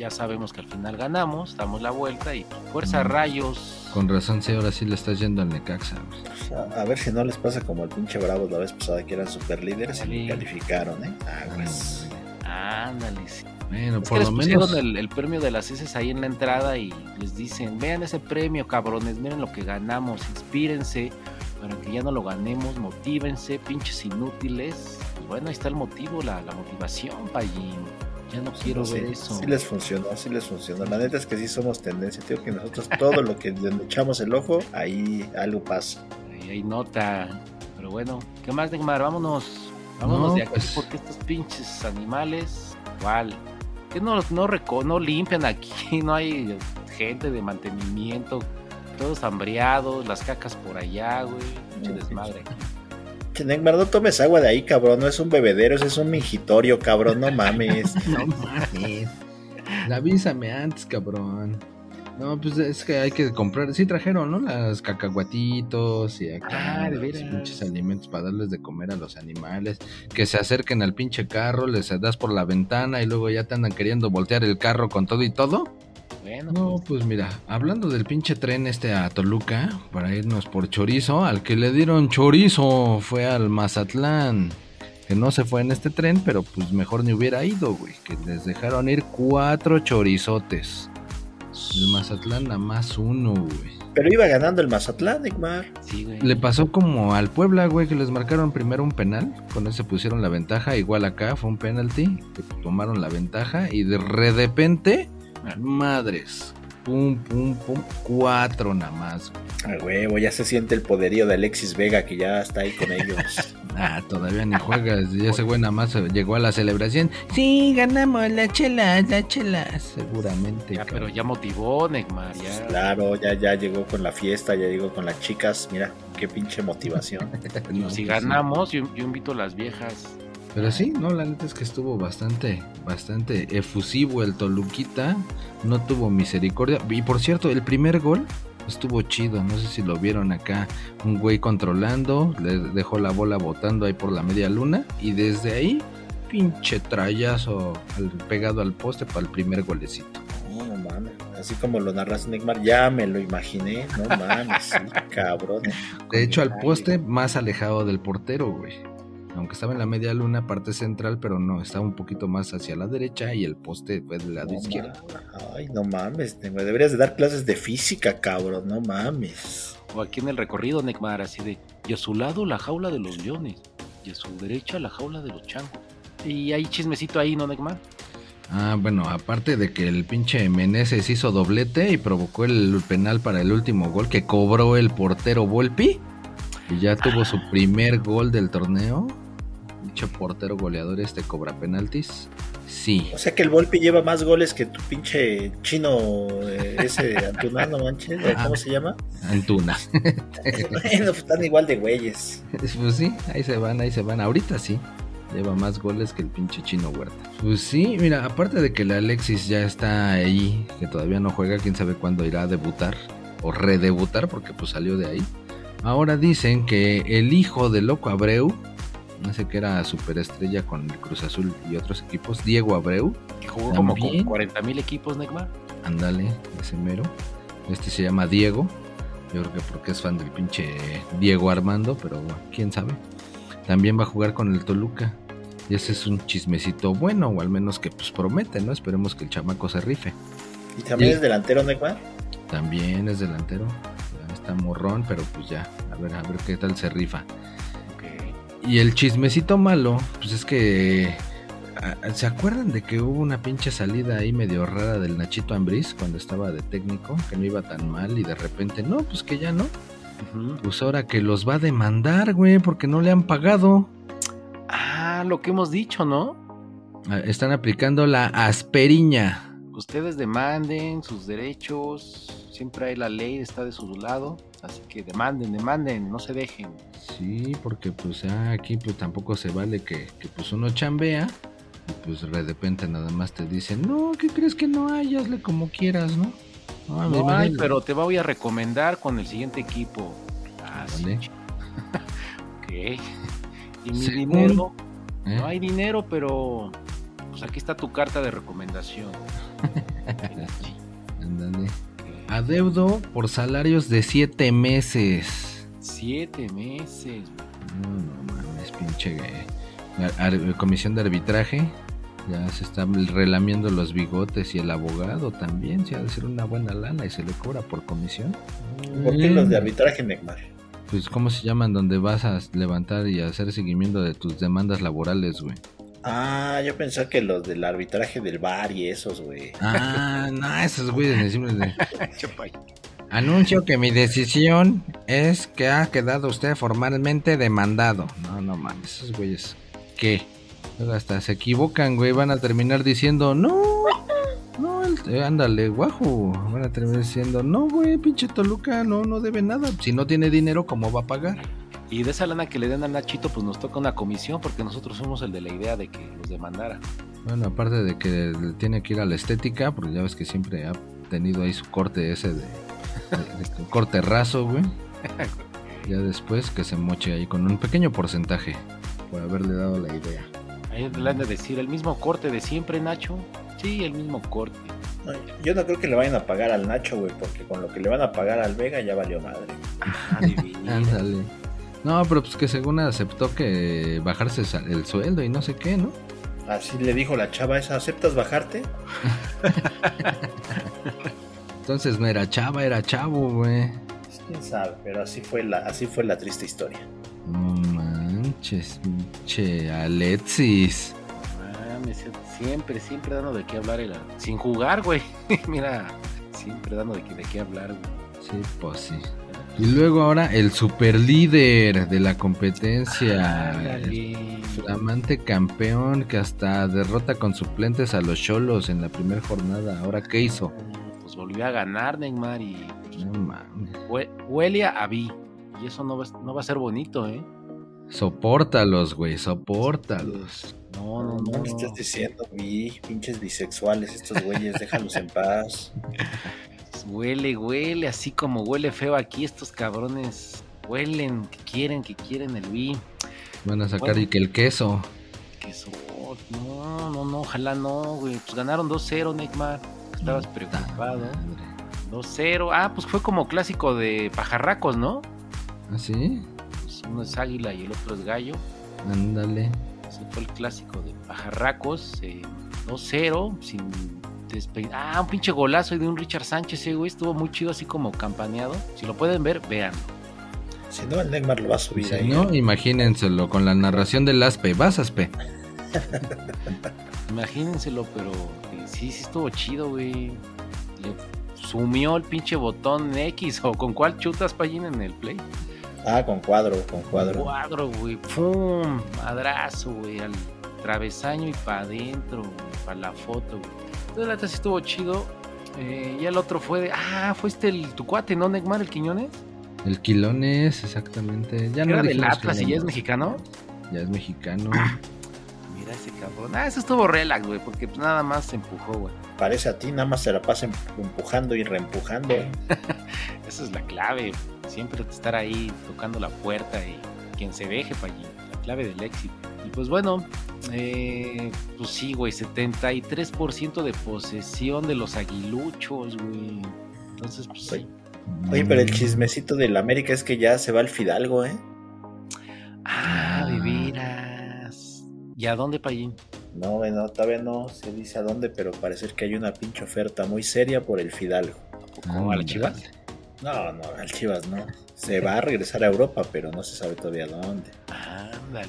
ya sabemos que al final ganamos, damos la vuelta y fuerza Mm. rayos. Con razón, sí, ahora sí le estás yendo al Necaxa. Pues, a, a ver si no les pasa como al pinche Bravos la vez pasada que eran super líderes y calificaron, ¿eh? Aguas. Ándale, sí. Bueno, Es que por les lo pusieron menos. el, el premio de las heces ahí en la entrada y les dicen, vean ese premio, cabrones, miren lo que ganamos, inspírense para que ya no lo ganemos, motívense, pinches inútiles. Pues bueno, ahí está el motivo, la, la motivación, Payín. Ya no quiero Sí, ver eso. Sí les funcionó, sí les funcionó. La neta es que sí somos tendencia, tío, que nosotros todo lo que le echamos el ojo, ahí algo pasa. Ahí hay nota. Pero bueno, ¿qué más, Neymar? Vámonos. Vámonos No, de aquí pues- porque estos pinches animales, igual. Que no, no, reco- no limpian aquí, <laughs> no hay gente de mantenimiento, todos hambriados, las cacas por allá, güey. Pinche desmadre. Neymar, no tomes agua de ahí, cabrón. No es un bebedero, es un mingitorio, cabrón. No mames. <laughs> No mames. Avísame antes, cabrón. No, pues es que hay que comprar. Sí trajeron, ¿no? Las cacahuatitos y acá. Ah, de los veras. pinches alimentos para darles de comer a los animales. Que se acerquen al pinche carro, les das por la ventana y luego ya te andan queriendo voltear el carro con todo y todo. Bueno, No, pues mira, hablando del pinche tren este a Toluca, para irnos por chorizo, al que le dieron chorizo fue al Mazatlán. que no se fue en este tren, pero pues mejor ni hubiera ido, güey. Que les dejaron ir cuatro chorizotes. El Mazatlán nada más uno, güey. Pero iba ganando el Mazatlán, Neymar. Sí, güey. Le pasó como al Puebla, güey, que les marcaron primero un penal. Con ese pusieron la ventaja. Igual acá fue un penalti. Que tomaron la ventaja. Y de repente, madres. Pum, pum, pum. Cuatro nada más. güey. A huevo, ya se siente el poderío de Alexis Vega que ya está ahí con ellos. <laughs> Ah, todavía ni juegas. Y ese güey nada más llegó a la celebración. Sí, ganamos la chela, la chela. Seguramente. Ya, pero ya motivó, Neymar. Ya. claro, ya, ya llegó con la fiesta, ya llegó con las chicas. Mira, qué pinche motivación. <laughs> No, si pues ganamos, yo, yo invito a las viejas. Pero sí, no, la neta es que estuvo bastante, bastante efusivo el Toluquita. No tuvo misericordia. Y por cierto, el primer gol estuvo chido. No sé si lo vieron acá. Un güey controlando, le dejó la bola botando ahí por la media luna. Y desde ahí, pinche trayazo pegado al poste para el primer golecito. No, no mames. Así como lo narras, Neymar, ya me lo imaginé. No mames, sí, cabrón. De hecho, al poste más alejado del portero, güey. Aunque estaba en la media luna, parte central, pero no, estaba un poquito más hacia la derecha y el poste fue del lado No izquierdo. Ay, no mames, Neymar. Deberías de dar clases de física, cabrón. No mames. O aquí en el recorrido, Neymar, así de. Y a su lado la jaula de los leones. Y a su derecha la jaula de los changos. Y hay chismecito ahí, ¿no, Neymar? Ah, bueno, aparte de que el pinche Meneses hizo doblete y provocó el penal para el último gol que cobró el portero Volpi. Y ya tuvo su primer gol del torneo. Dicho portero goleador este cobra penaltis. Sí. O sea que el Volpi lleva más goles que tu pinche chino, eh, ese <laughs> Antuna, no manches. ¿o ¿Cómo se llama? Antuna. <laughs> bueno, pues están igual de güeyes. Pues sí, ahí se van, ahí se van. Ahorita sí. Lleva más goles que el pinche chino Huerta. Pues sí, mira, aparte de que el Alexis ya está ahí, que todavía no juega, quién sabe cuándo irá a debutar o redebutar, porque pues salió de ahí. Ahora dicen que el hijo de Loco Abreu, no sé que era superestrella con el Cruz Azul y otros equipos, Diego Abreu, Que jugó como con También. 40 mil equipos, Neymar. ándale, ese mero. Este se llama Diego. Yo creo que porque es fan del pinche Diego Armando, pero bueno, quién sabe. También va a jugar con el Toluca. Y ese es un chismecito bueno, o al menos que pues promete, ¿no? Esperemos que el chamaco se rife. Y también es delantero, Neymar. También es delantero. Está morrón, pero pues ya, a ver, a ver qué tal se rifa. Y el chismecito malo, pues es que. ah, ¿Se acuerdan de que hubo una pinche salida ahí medio rara del Nachito Ambriz cuando estaba de técnico? Que no iba tan mal y de repente, no, pues que ya no. Pues ahora que los va a demandar, güey, porque no le han pagado. Ah, lo que hemos dicho, ¿no? Ah, Están aplicando la asperiña. Ustedes demanden sus derechos. Siempre hay la ley, está de su lado. Así que demanden, demanden, no se dejen. Sí, porque pues ah, aquí pues tampoco se vale que, que, pues uno chambea y pues de repente nada más te dicen, no, ¿qué crees que no hay? Hazle como quieras, ¿no? No, hay, pero te voy a recomendar con el siguiente equipo. Ah, sí. <laughs> Ok. Y mi Según- dinero. ¿Eh? No hay dinero, pero. Pues aquí está tu carta de recomendación. <laughs> Ándale. Adeudo por salarios de siete meses. Siete meses. No, no mames, pinche eh, ar- ar- comisión de arbitraje. Ya se están relamiendo los bigotes y el abogado también. Se ha de ser una buena lana y se le cobra por comisión. ¿Por qué los de arbitraje, Neymar? Pues, ¿cómo se llaman? Donde vas a levantar y hacer seguimiento de tus demandas laborales, güey. Ah, yo pensaba que los del arbitraje del bar y esos, güey. Ah, no, esos güeyes decimos de... <laughs> Anuncio que mi decisión es que ha quedado usted formalmente demandado. No, no mames, esos güeyes. ¿Qué? Hasta se equivocan, güey. Van a terminar diciendo, no, no, eh, ándale, guajo. Van a terminar diciendo, no, güey, pinche Toluca, no, no debe nada. Si no tiene dinero, ¿cómo va a pagar? Y de esa lana que le den a Nachito, pues nos toca una comisión porque nosotros somos el de la idea de que los demandara. Bueno, aparte de que tiene que ir a la estética, porque ya ves que siempre ha tenido ahí su corte ese de, de- de corte raso, güey. Ya después que se moche ahí con un pequeño porcentaje por haberle dado la idea. Ahí le han de decir, ¿el mismo corte de siempre, Nacho? Sí, el mismo corte. No, yo no creo que le vayan a pagar al Nacho, güey, porque con lo que le van a pagar al Vega ya valió madre. Ah. <laughs> Ándale. No, pero pues que según aceptó que bajarse el sueldo y no sé qué, ¿no? Así le dijo la chava esa, ¿aceptas bajarte? Entonces no era chava, era chavo, güey. Pues, quién sabe, pero así fue la, así fue la triste historia. No manches, pinche Alexis. Mames, siempre, siempre dando de qué hablar. el- sin jugar, güey. <laughs> Mira, siempre dando de qué, de qué hablar, güey. Sí, pues sí. Y luego ahora el super líder de la competencia. el Ándale. flamante campeón que hasta derrota con suplentes a los cholos en la primera jornada. ¿Ahora qué hizo? Pues volvió a ganar, Neymar, y No huele a Vi. Y eso no va, no va a ser bonito, ¿eh? Sopórtalos, güey, sopórtalos. No, no, No, no. ¿qué estás diciendo? Vi, pinches bisexuales estos güeyes, déjalos en paz. <laughs> Huele, huele, así como huele feo aquí estos cabrones. Huelen, que quieren, que quieren el Vi. Van a sacar Bueno. y que el queso. Que so- No, no, no, ojalá no, güey. Pues ganaron 2-0, Neymar. Estabas preocupado. Madre. 2-0. Ah, pues fue como clásico de pajarracos, ¿no? ¿Ah, sí? Pues uno es águila y el otro es gallo. Ándale. Ese fue el clásico de pajarracos. eh, 2-0, sin despe- Ah, un pinche golazo de un Richard Sánchez, eh, güey. Estuvo muy chido, así como campaneado. Si lo pueden ver, vean. Si no, el Neymar lo va a subir Si ahí. no, imagínenselo con la narración del Aspe. ¿Vas, Aspe? <laughs> Imagínenselo, pero eh, sí, sí estuvo chido, güey. Le sumió el pinche botón X o con cuál chutas Pallín en el play. Ah, con cuadro, con cuadro. Cuadro, güey. ¡Pum! Madrazo, güey. Al travesaño y para adentro, para la foto, güey. Entonces, la neta sí estuvo chido. Eh, y el otro fue de. Ah, fue este el, tu cuate, ¿no, Neymar, el Quiñones? El Quilones, exactamente. Ya no Era del Atlas y ya es no. mexicano. Ya es mexicano. <clears throat> Mira ese cabrón. Ah, eso estuvo relax, güey, porque pues, nada más se empujó, güey. Parece a ti, nada más se la pasa em- empujando y reempujando. <laughs> Esa es la clave. Siempre estar ahí tocando la puerta y quien se deje para allí. La clave del éxito. Y pues bueno, eh, pues sí, güey, 73% de posesión de los aguiluchos, güey. Entonces, pues sí. Oye, pero el chismecito del América es que ya se va el Fidalgo, ¿eh? Ah, de veras. ¿Y a dónde, Payín? No, bueno, todavía no se dice a dónde, pero parece que hay una pinche oferta muy seria por el Fidalgo. ¿Cómo a la Chivas? No, no, al Chivas no. Se va a regresar a Europa, pero no se sabe todavía dónde. Ándale.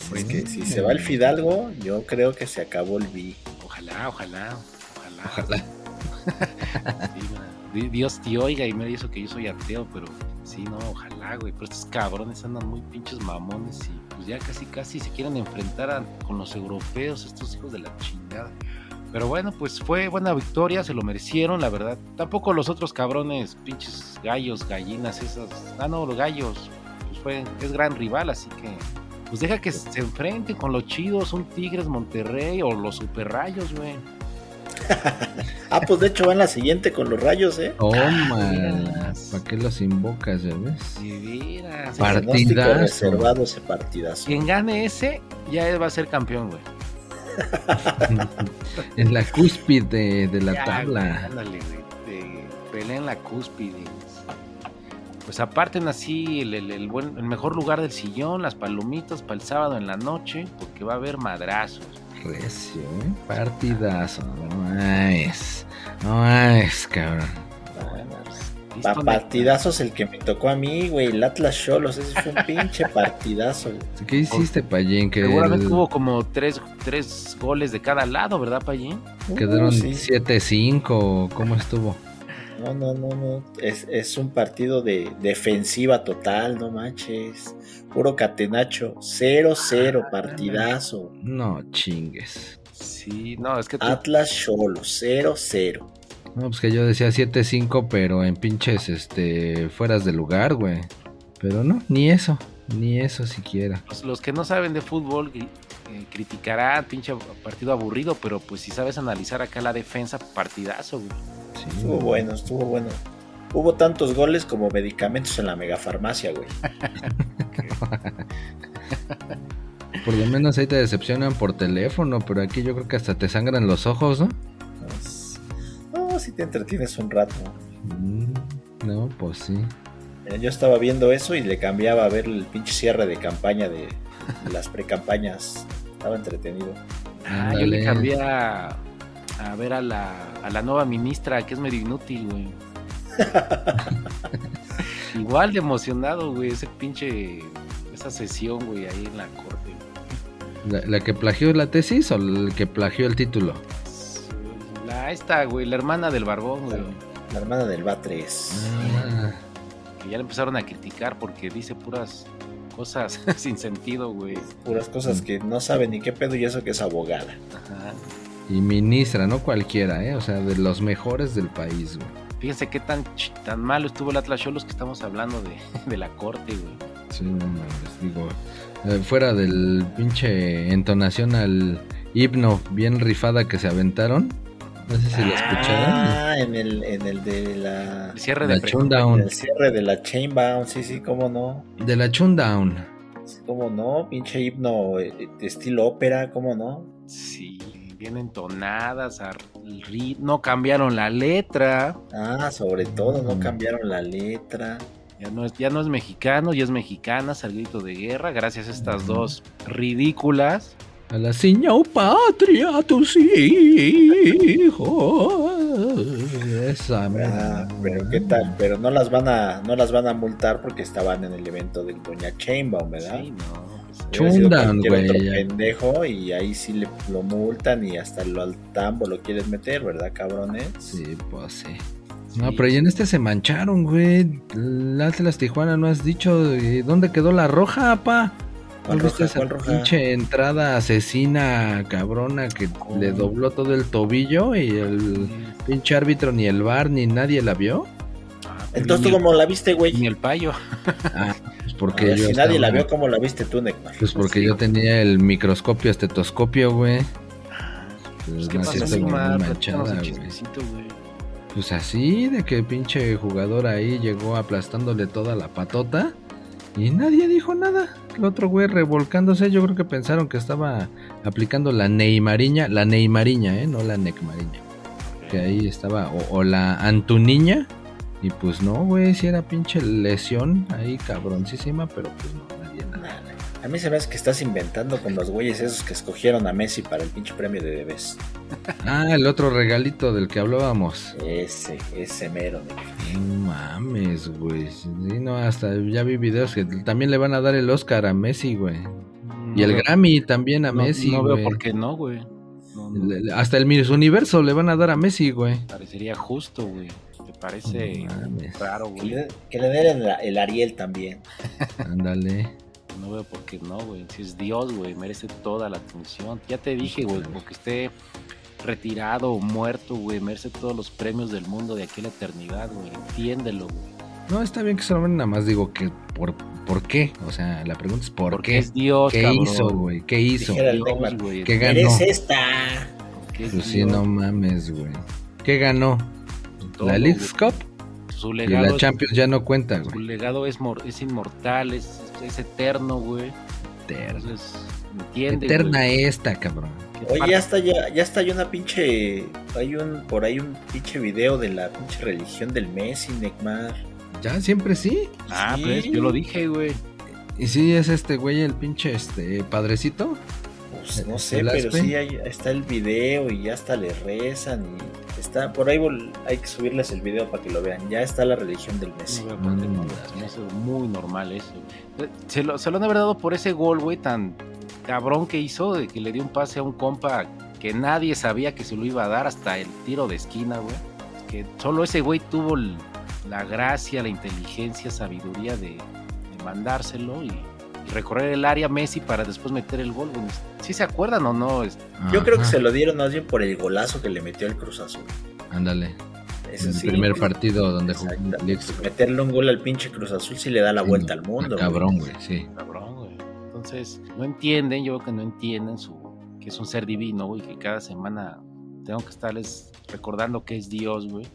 Así es que si se va el Fidalgo, yo creo que se acabó el B. Ojalá, ojalá, ojalá. Ojalá. <laughs> Sí, Dios te oiga y me dice que yo soy ateo, pero sí, no, ojalá, güey. Pero estos cabrones andan muy pinches mamones y pues ya casi, casi se quieren enfrentar a- con los europeos, estos hijos de la chingada. Pero bueno, pues fue buena victoria, se lo merecieron, la verdad. Tampoco los otros cabrones, pinches gallos, gallinas, esas. Ah, no, los gallos. Pues fue, es gran rival, así que. Pues deja que se enfrenten con los chidos, un Tigres Monterrey o los Super Rayos, güey. <laughs> Ah, pues de hecho va en la siguiente con los rayos, ¿eh? Toma. veras. ¿Para qué los invocas, ya ves? Pronóstico Partidazo. reservado ese partidazo. Quien gane ese, ya va a ser campeón, güey. <laughs> en la cúspide de, la Ya, güey, tabla. Ándale, güey. Pelea en la cúspide. Pues aparten así el, el- el buen, el mejor lugar del sillón, las palomitas para el sábado en la noche, porque va a haber madrazos. Recio, ¿eh? Partidazo. No mames. No mames, cabrón. ¿Listo, Pa partidazos el que me tocó a mí, güey. El Atlas Cholos, ese fue un pinche <laughs> partidazo. güey. ¿Qué hiciste, Payín? Que Seguramente el- hubo como tres, tres goles de cada lado, ¿verdad, Payín? quedaron Uh, sí. 7-5. ¿Cómo estuvo? No, no, no, no. Es, es un partido de defensiva total, no manches. Puro catenacho. 0-0, Ah, partidazo. No chingues. Sí, no, es que tú- Atlas Cholos, 0-0. No, pues que yo decía 7-5, pero en pinches, este, fueras de lugar, güey. Pero no, ni eso. Ni eso siquiera. los, los que no saben de fútbol eh, criticarán pinche partido aburrido, pero pues si sabes analizar acá la defensa, partidazo, güey. Sí, Estuvo güey. bueno, estuvo bueno. Hubo tantos goles como medicamentos en la megafarmacia, güey. <laughs> Por lo menos ahí te decepcionan por teléfono, pero aquí yo creo que hasta te sangran los ojos, ¿no? Pues, No, si te entretienes un rato. Mm, No, pues sí. Yo estaba viendo eso y le cambiaba a ver el pinche cierre de campaña de las precampañas. Estaba entretenido. Ah, yo le cambié a, a ver a la, a la nueva ministra, que es medio inútil, güey. <laughs> Igual de emocionado, güey, ese pinche, esa sesión, güey, ahí en la corte. ¿La, la que plagió la tesis o el que plagió el título? La esta, güey, la hermana del barbón, güey. La hermana del BA3. Ah, Que ya le empezaron a criticar porque dice puras cosas <laughs> sin sentido, güey. Puras cosas que no sabe ni qué pedo y eso que es abogada. Ajá. y ministra, no cualquiera, ¿eh? O sea, de los mejores del país, güey. Fíjense qué tan, tan malo estuvo el Atlas Cholos que estamos hablando de, <laughs> de la corte, güey. Sí, no mames, digo, eh, fuera del pinche entonación al himno bien rifada que se aventaron. No sé si lo escucharon. Ah, en el, en el de la. El cierre de La Chundown. el cierre de la Chainbound, sí, sí, cómo no. De la Chundown. Sí, cómo no, pinche himno eh, de estilo ópera, cómo no. Sí, bien entonadas, no cambiaron la letra. Ah, sobre todo, no cambiaron la letra. Ya no, es, ya no es mexicano, ya es mexicana, al grito de guerra, gracias a estas dos ridículas. A la señor patria, tus hijos. Esa Ah, pero qué tal, pero no las van a, no las van a multar porque estaban en el evento del Doña Chainbound, ¿verdad? Sí, no. pues, cualquier güey, otro pendejo y ahí sí le, lo multan y hasta lo al tambo lo quieres meter, ¿verdad, cabrones? Sí, pues sí. sí. No, pero ya en este se mancharon, güey. Atlas Tijuana no has dicho eh, dónde quedó la roja, pa. ¿Cuál ¿No viste roja? esa ¿Cuál roja? pinche entrada asesina cabrona que ¿Cómo? le dobló todo el tobillo y el pinche árbitro ni el bar ni nadie la vio? Ah, Entonces tú el- cómo la viste, güey. Ni el payo. Ah, pues porque ver, yo si nadie la vio, ¿cómo la viste tú, Neymar? Pues porque Sí. yo tenía el microscopio estetoscopio, güey. Pues, Pues ¿Qué pasó, manchada, güey. Pues así, de que pinche jugador ahí llegó aplastándole toda la patota y nadie dijo nada. El otro güey revolcándose, yo creo que pensaron que estaba aplicando la Neymariña, la Neymariña, ¿eh? No la Necmariña. Que ahí estaba, o, o la Antuniña. Y pues no, güey, si era pinche lesión ahí cabroncísima, pero pues no. A mí se me hace que estás inventando con los güeyes esos que escogieron a Messi para el pinche premio de bebés. Ah, el otro regalito del que hablábamos. Ese, ese mero. No mames, güey. Sí, no, hasta ya vi videos que también le van a dar el Oscar a Messi, güey. Y No el veo- Grammy también a no- Messi, No, veo güey. por qué no, güey. No, Hasta el Miss Universo le van a dar a Messi, güey. parecería justo, güey. Me parece raro, Que güey. le, que le den el, el Ariel también. Ándale. No veo por qué no, güey. Si es Dios, güey, merece toda la atención. Ya te dije, güey, como que esté retirado o muerto, güey, merece todos los premios del mundo de aquí a la eternidad, güey. Entiéndelo, güey. No, está bien que se lo ven, nada más digo que por, ¿por qué? O sea, la pregunta es ¿por Porque qué? es Dios, ¿Qué cabrón. hizo, güey? ¿Qué hizo? Dios, güey. ¿Qué ganó? Eres esta. Porque es Pues sí, no mames, güey. ¿Qué ganó? Todo, la League's güey. Cup Su y la es, Champions ya no cuenta, su güey. legado es, mor- es inmortal, es, es eterno, güey. Eterna. Entonces, entiende, Eterna güey, esta, cabrón. Oye, ya está, ya, ya está hay una pinche. Hay un, por ahí un pinche video de la pinche religión del Messi, Neymar. Ya siempre sí. Ah, Sí. pues yo lo dije, güey. Y sí, es este güey, el pinche este padrecito. Pues no sé, ¿El pero sí hay- está el video y ya hasta le rezan y está por ahí hay que subirles el video para que lo vean. Ya está la religión del Messi. Muy normal eso. Se lo, se lo han haber dado por ese gol, güey, tan cabrón que hizo, de que le dio un pase a un compa que nadie sabía que se lo iba a dar hasta el tiro de esquina, güey. Que solo ese güey tuvo la gracia, la inteligencia, sabiduría de, de mandárselo y recorrer el área Messi para después meter el gol, güey. ¿Sí se acuerdan o no? Es- Yo creo que se lo dieron más bien por el golazo que le metió el Cruz Azul. Ándale. Ese el sí, primer partido donde jugó. Meterle un gol al pinche Cruz Azul sí le da la Sí, vuelta no, al mundo. está güey. Cabrón, güey, sí. cabrón, güey. Entonces, no entienden, yo creo que no entienden su que es un ser divino, güey, que cada semana tengo que estarles recordando que es Dios, güey.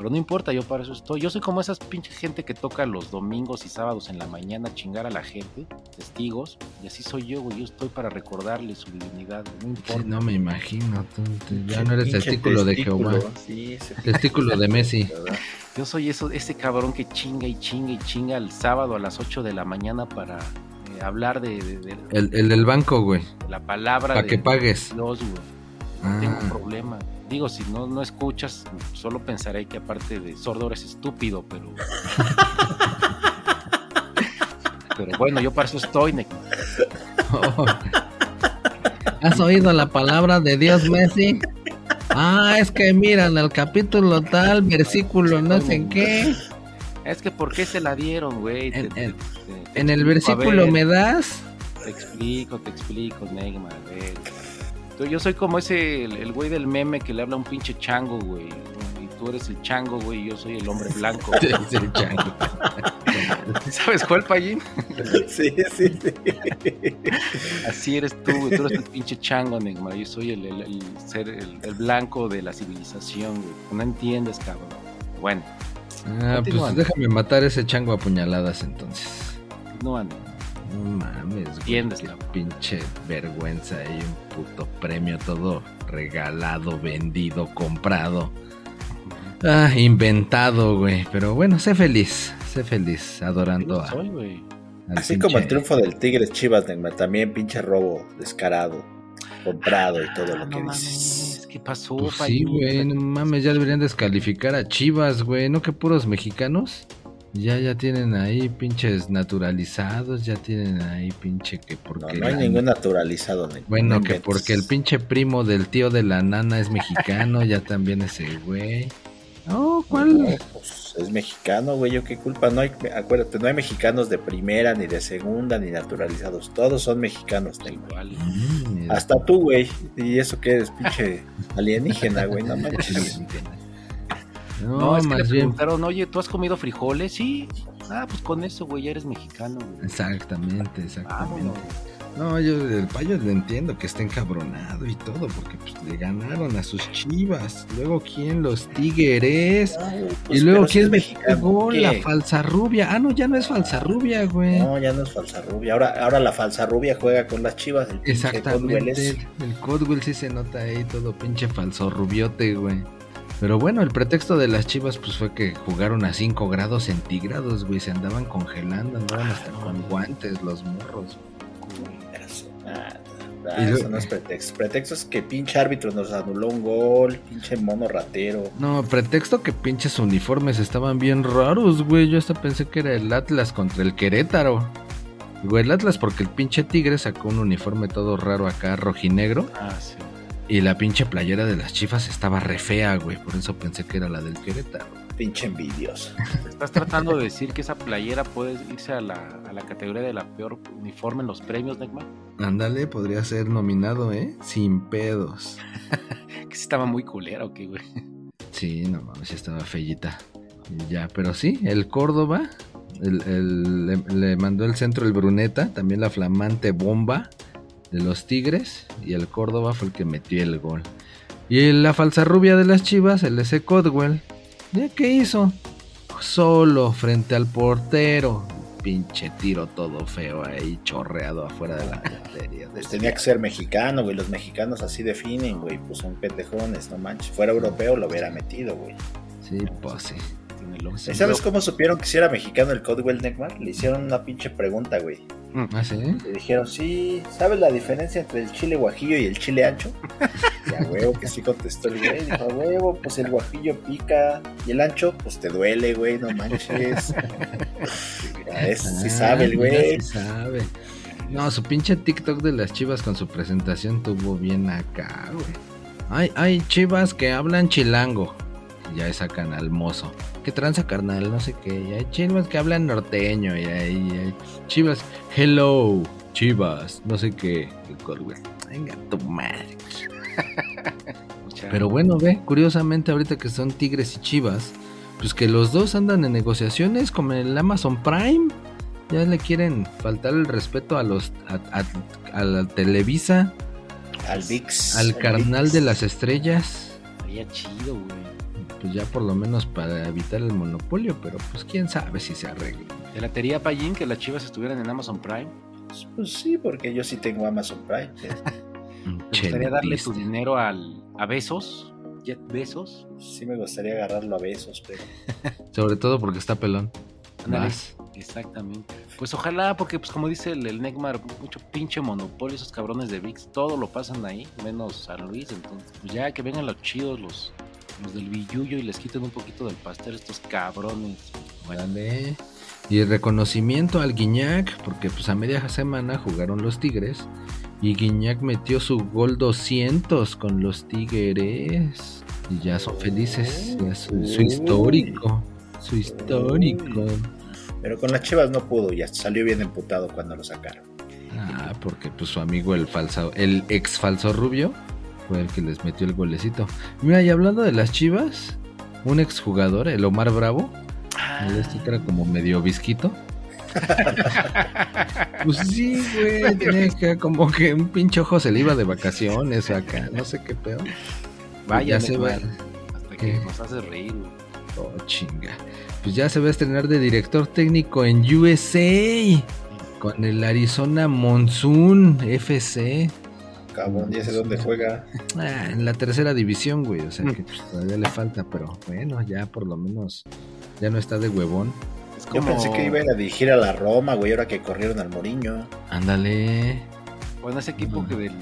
Pero no importa, yo para eso estoy. Yo soy como esas pinches gente que toca los domingos y sábados en la mañana a chingar a la gente, testigos. Y así soy yo, güey. Yo estoy para recordarle su divinidad. No Sí, importa. no me imagino. tú- tú ya no eres Pinche testículo de. Jehová. Sí, ese Testículo de Messi. <laughs> ¿verdad? Yo soy eso, ese cabrón que chinga y chinga y chinga el sábado a las 8 de la mañana para eh, hablar de, de- de- El, el del banco, güey. la palabra Para que pagues. Dios, güey. No tengo Ah, problema. Digo, si no, no escuchas, solo pensaré que aparte de sordo eres estúpido, pero. <laughs> pero bueno, yo para eso estoy, Nick. oh. <laughs> ¿Has oído la palabra de Dios, Messi? Ah, es que miran el capítulo tal, versículo no sé qué. Es que ¿por qué se la dieron, güey? En- Te- en- te- te En el versículo ver, me das. Te explico, te explico, Neymar, a ver. Tú- Yo soy como ese, el, el güey del meme que le habla a un pinche chango, güey. Y tú eres el chango, güey, y yo soy el hombre blanco. <laughs> Dice el chango. <laughs> ¿Sabes cuál, Payín? Sí, sí, sí. Así eres tú, güey. Tú eres el pinche chango, Neymar. Yo soy el, el- el ser, el, el blanco de la civilización, güey. No entiendes, cabrón. Bueno, Ah, pues déjame matar ese chango a puñaladas entonces. no ando. No mames, güey. Qué la- pinche vergüenza y un puto premio todo regalado, vendido, comprado. Ah, inventado, güey. Pero bueno, sé feliz. Sé feliz adorando a. soy, Así como el triunfo del Tigres Chivas, Neymar, también pinche robo descarado, comprado y todo Ah, lo no que mames, dices. ¿Qué pasó, Pues sí, güey. No mames, ya deberían descalificar a Chivas, güey. ¿No que puros mexicanos? Ya, ya tienen ahí pinches naturalizados, ya tienen ahí pinche que No, porque... no hay la- ningún naturalizado. Bueno, no que porque el pinche primo del tío de la nana es mexicano, ya también ese güey. No, ¿cuál? No, pues, es mexicano, güey, yo qué culpa. No hay, acuérdate, no hay mexicanos de primera, ni de segunda, ni naturalizados. Todos son mexicanos, Neymar. Igual. Mm. Hasta tú, güey. Y eso que eres pinche <laughs> alienígena, güey, no manches. No, No, es que le bien. preguntaron, oye, ¿tú has comido frijoles? Sí. Ah, pues con eso, güey, ya eres mexicano, güey. Exactamente, Vámonos. exactamente. No, yo el payo le entiendo que está encabronado y todo, porque pues, le ganaron a sus chivas. Luego, ¿quién? Los tigres. Ay, y pues, luego, ¿quién es mexicano? la falsa rubia? Ah, no, ya no es falsa rubia, güey. No, ya no es falsa rubia. Ahora, ahora la falsa rubia juega con las chivas. El pinche Codwell Exactamente. es- El Codwell sí se nota ahí todo pinche falso rubiote, güey. Pero bueno, el pretexto de las chivas pues fue que jugaron a 5 grados centígrados, güey. Se andaban congelando, andaban hasta con guantes los morros. Eso, Y no es pretexto. Pretexto es que pinche árbitro nos anuló un gol, pinche mono ratero. No, pretexto que pinches uniformes estaban bien raros, güey. Yo hasta pensé que era el Atlas contra el Querétaro. Güey, el Atlas porque el pinche Tigre sacó un uniforme todo raro acá, rojinegro. Ah, sí. Y la pinche playera de las chivas estaba re fea, güey. Por eso pensé que era la del Querétaro. Pinche envidioso. ¿Estás tratando de decir que esa playera puede irse a la, a la categoría de la peor uniforme en los premios, Neymar? Ándale, podría ser nominado, ¿eh? Sin pedos. <laughs> Que sí estaba muy culera, ¿o qué, güey? Sí, no mames, estaba fellita. Ya, pero sí, el Córdoba el- el- le, le mandó el centro el Bruneta, también la flamante bomba de los Tigres, y el Córdoba fue el que metió el gol. Y la falsa rubia de las Chivas, el ese Codwell, ¿ya qué hizo? Solo frente al portero. Pinche tiro todo feo ahí, chorreado afuera de la portería. Pues tenía que ser mexicano, güey. Los mexicanos así definen, güey. Pues son pendejones, no manches. Fuera europeo lo hubiera metido, güey. Sí, pues sí. Sí. ¿Y ¿Sabes cómo supieron que si era mexicano el Codwell Neckmar? Le hicieron una pinche pregunta, güey. ¿Ah, sí? Le dijeron, sí, ¿sabes la diferencia entre el chile guajillo y el chile ancho? Y a huevo que sí contestó el güey. Dijo, a huevo, pues el guajillo pica y el ancho, pues te duele, güey, no manches. <laughs> A ese sí Ah, sabe el güey. sí sabe. No, su pinche TikTok de las chivas con su presentación tuvo bien acá, güey. Hay, hay chivas que hablan chilango. Ya sacan al mozo. ¿Qué tranza, carnal? No sé qué. Y hay chivas que hablan norteño. Y hay, chivas. Hello, chivas. No sé qué. Venga, tu madre. Pero bueno, ve, curiosamente ahorita que son Tigres y Chivas, pues que los dos andan en negociaciones como el Amazon Prime. Ya le quieren faltar el respeto a los a, a- a la Televisa, Al VIX. al carnal VIX. de las estrellas. Chido, güey. Pues ya por lo menos para evitar el monopolio, pero pues quién sabe si se arregla. ¿Te latería, Payín, que las chivas estuvieran en Amazon Prime? Pues, pues sí, porque yo sí tengo Amazon Prime. ¿eh? <laughs> ¿Te gustaría darle tu dinero al, a Besos? ¿Jet Besos? Sí me gustaría agarrarlo a besos, pero... <laughs> Sobre todo porque está pelón. Más. Exactamente. Pues ojalá, porque pues como dice el, el Neymar, mucho pinche monopolio, esos cabrones de VIX, todo lo pasan ahí, menos San Luis, entonces pues ya que vengan los chidos, los, los del billuyo y les quiten un poquito del pastel estos cabrones. Bueno, Vale. Y el reconocimiento al Guiñac, porque pues a media semana jugaron los Tigres y Guiñac metió su gol 200 con los Tigres y ya son felices, ya su, su histórico, su histórico. Pero con las chivas no pudo, ya salió bien emputado cuando lo sacaron. Ah, porque pues su amigo el falso, el ex falso rubio fue el que les metió el golecito. Mira, y hablando de las chivas, un ex jugador, el Omar Bravo, el este que era como medio visquito. <laughs> pues sí, güey, tenía que como que un pinche ojo se le iba de vacaciones acá, no sé qué pedo. vaya, ya se va. Hasta que ¿Qué? nos hace reír, güey. Oh, chinga. Pues ya se va a estrenar de director técnico en USA con el Arizona Monsoon FC. Cabrón, ya sé dónde juega. Ah, en la tercera división, güey. O sea que pues, todavía le falta, pero bueno, ya por lo menos ya no está de huevón. Es Yo como, pensé que iba a ir a dirigir a la Roma, güey, ahora que corrieron al Moriño. Ándale. Bueno, ese equipo Mm. que del,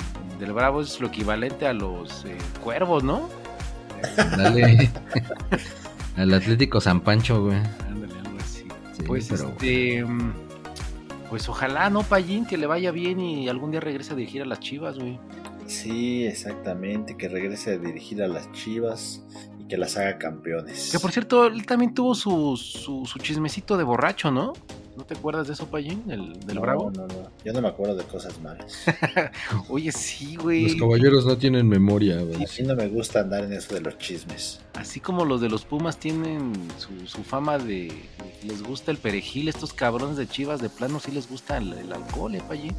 del Bravo es lo equivalente a los eh, cuervos, ¿no? Ándale. <laughs> Al Atlético San Pancho, güey. Ándale, algo así. Sí, Pues pero este. Pues ojalá, ¿no, Payín? Que le vaya bien y algún día regrese a dirigir a las chivas, güey. Sí, exactamente, que regrese a dirigir a las chivas y que las haga campeones. Que por cierto, él también tuvo su, su, su chismecito de borracho, ¿no? ¿No te acuerdas de eso, Payín? El, del no, Bravo. No, no, yo no me acuerdo de cosas malas. <laughs> Oye, sí, güey. los caballeros no tienen memoria, güey. A mí no me gusta andar en eso de los chismes. Así como los de los Pumas tienen su, su fama de, les gusta el perejil, estos cabrones de chivas de plano sí les gusta el, el alcohol, ¿eh, Payín?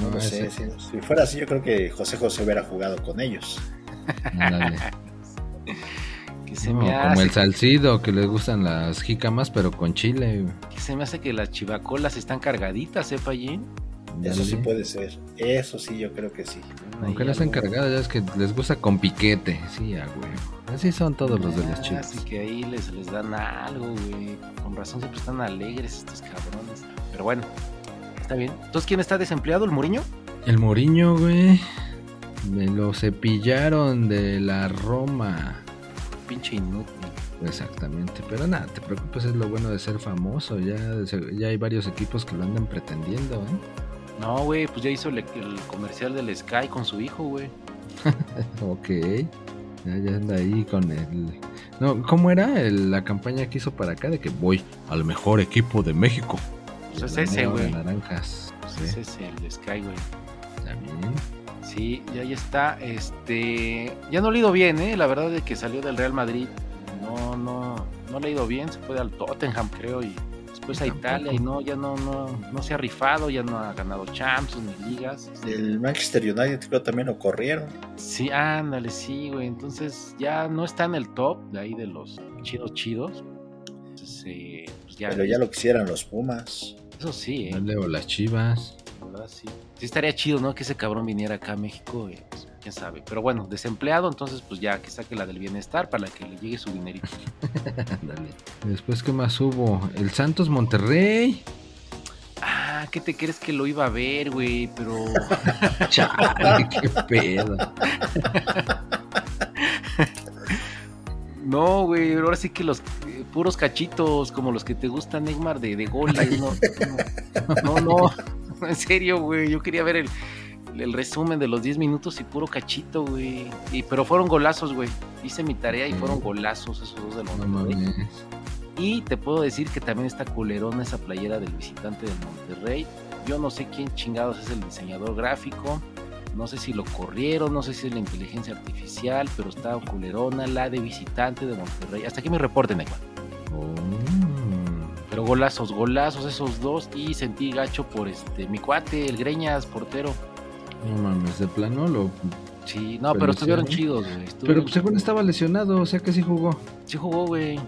No, lo sé. ese- Si, si fuera así, yo creo que José José hubiera jugado con ellos. <laughs> ándale. Que se, No, me como el salcido, que les gustan las jícamas, pero con chile. güey. que se me hace que las chivacolas están cargaditas, ¿eh, Payín? Eso sí puede ser. Eso sí, yo creo que sí. Aunque Ahí no están algo- cargadas, ya es que les gusta con piquete. Sí, a huevo. Así son todos los de las Ah, chivas. Así que ahí les, les dan algo, güey. Con razón siempre están alegres estos cabrones. Pero bueno, está bien. Entonces, ¿quién está desempleado? ¿El Muriño? El Moriño, güey. Me lo cepillaron de la Roma. Pinche inútil. Exactamente. Pero nada, te preocupes, es lo bueno de ser famoso. Ya, ya hay varios equipos que lo andan pretendiendo, ¿eh? No, güey, pues ya hizo el, el comercial del Sky con su hijo, güey. <laughs> Ok. Ya, ya anda ahí con el. No, ¿cómo era el- la campaña que hizo para acá? De que voy al mejor equipo de México. Pues es ese, güey. Naranjas. Pues Sí, ese es el de Sky, güey. está bien. Sí, ya, ya está. Este. Ya no le ha ido bien, ¿eh? La verdad es que salió del Real Madrid. No, no, no le ha ido bien. Se fue al Tottenham, creo, y después a Tampoco. Italia y no, ya no, no, no se ha rifado, ya no ha ganado Champions ni ligas. El Manchester United creo también lo corrieron. Sí, ándale, sí, güey. Entonces ya no está en el top de ahí de los chidos chidos. Entonces, eh, pues ya, Pero ya lo quisieran los Pumas. Eso sí, eh. Dale, o las chivas. La verdad, sí. Sí estaría chido, ¿no? Que ese cabrón viniera acá a México, eh, pues, quién sabe. Pero bueno, desempleado, entonces pues ya que saque la del bienestar para que le llegue su dinerito. <laughs> Dale. Después, ¿qué más hubo? El Santos Monterrey. Ah, ¿qué te crees que lo iba a ver, güey? Pero <laughs> Chale, qué pedo. <laughs> no, güey, ahora sí que los eh, puros cachitos, como los que te gustan, Neymar, de, de goles. No, no, no, no, <laughs> en serio, güey. Yo quería ver el, el resumen de los 10 minutos y puro cachito, güey. Y, pero fueron golazos, güey. Hice mi tarea y fueron golazos esos dos de los No mames. Y te puedo decir que también está culerona esa playera del visitante de Monterrey. Yo no sé quién chingados es el diseñador gráfico. No sé si lo corrieron, no sé si es la inteligencia artificial, pero está culerona la de visitante de Monterrey. Hasta aquí mi reporte, Neymar. Oh. Pero golazos, golazos esos dos. Y sentí gacho por este mi cuate, el Greñas, portero. No mames, de plano lo Sí, no, pero, Pero estuvieron chidos, güey. Pero estuvieron pues, según estaba lesionado, o sea que sí jugó. Sí jugó, güey.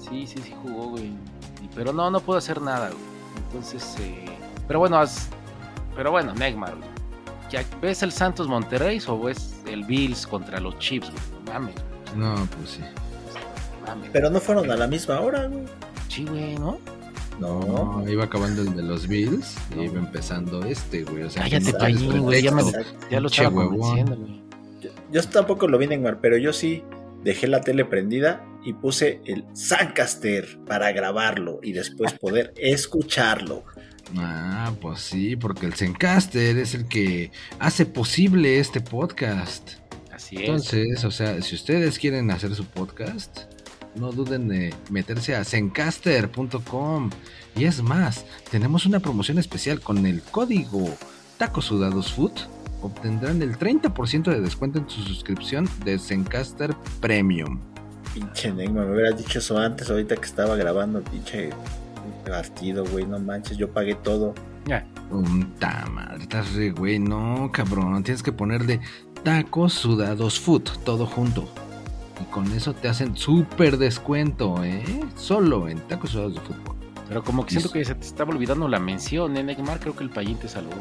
Sí, sí, sí jugó, güey. Y- Pero no, no pudo hacer nada, güey. Entonces, eh... pero bueno, as- pero bueno, Neymar, güey. Ya ¿Ves el Santos Monterrey o ves el Bills contra los Chiefs, güey? No Mames, No, pues sí. mames. Pero no fueron a la misma hora, güey. Sí, güey, ¿no? No. No, iba acabando el de los Bills y No. iba empezando este, güey. O sea, Cállate, Payín, güey, ya me- Exacto. Ya lo estaba huevón. convenciendo, güey. Yo, yo tampoco lo vi Neymar, pero yo sí dejé la tele prendida y puse el Zancaster para grabarlo y después <laughs> poder escucharlo. Ah, pues sí, porque el Zencaster es el que hace posible este podcast. Así es. Entonces, o sea, si ustedes quieren hacer su podcast, no duden de meterse a zencaster.com. Y es más, tenemos una promoción especial con el código Tacos Sudados Food. Obtendrán el 30% de descuento en su suscripción de Zencaster Premium. Pinche Neymar, me hubieras dicho eso antes, ahorita que estaba grabando pinche partido, güey, no manches, yo pagué todo. Ya. Puta madre, estás re güey, no, cabrón. Tienes que ponerle tacos sudados food, todo junto. Y con eso te hacen súper descuento, ¿eh? Solo en tacos sudados de fútbol. Pero como que siento que se te estaba olvidando la mención, ¿eh, Neymar? Creo que el Payín te salvó.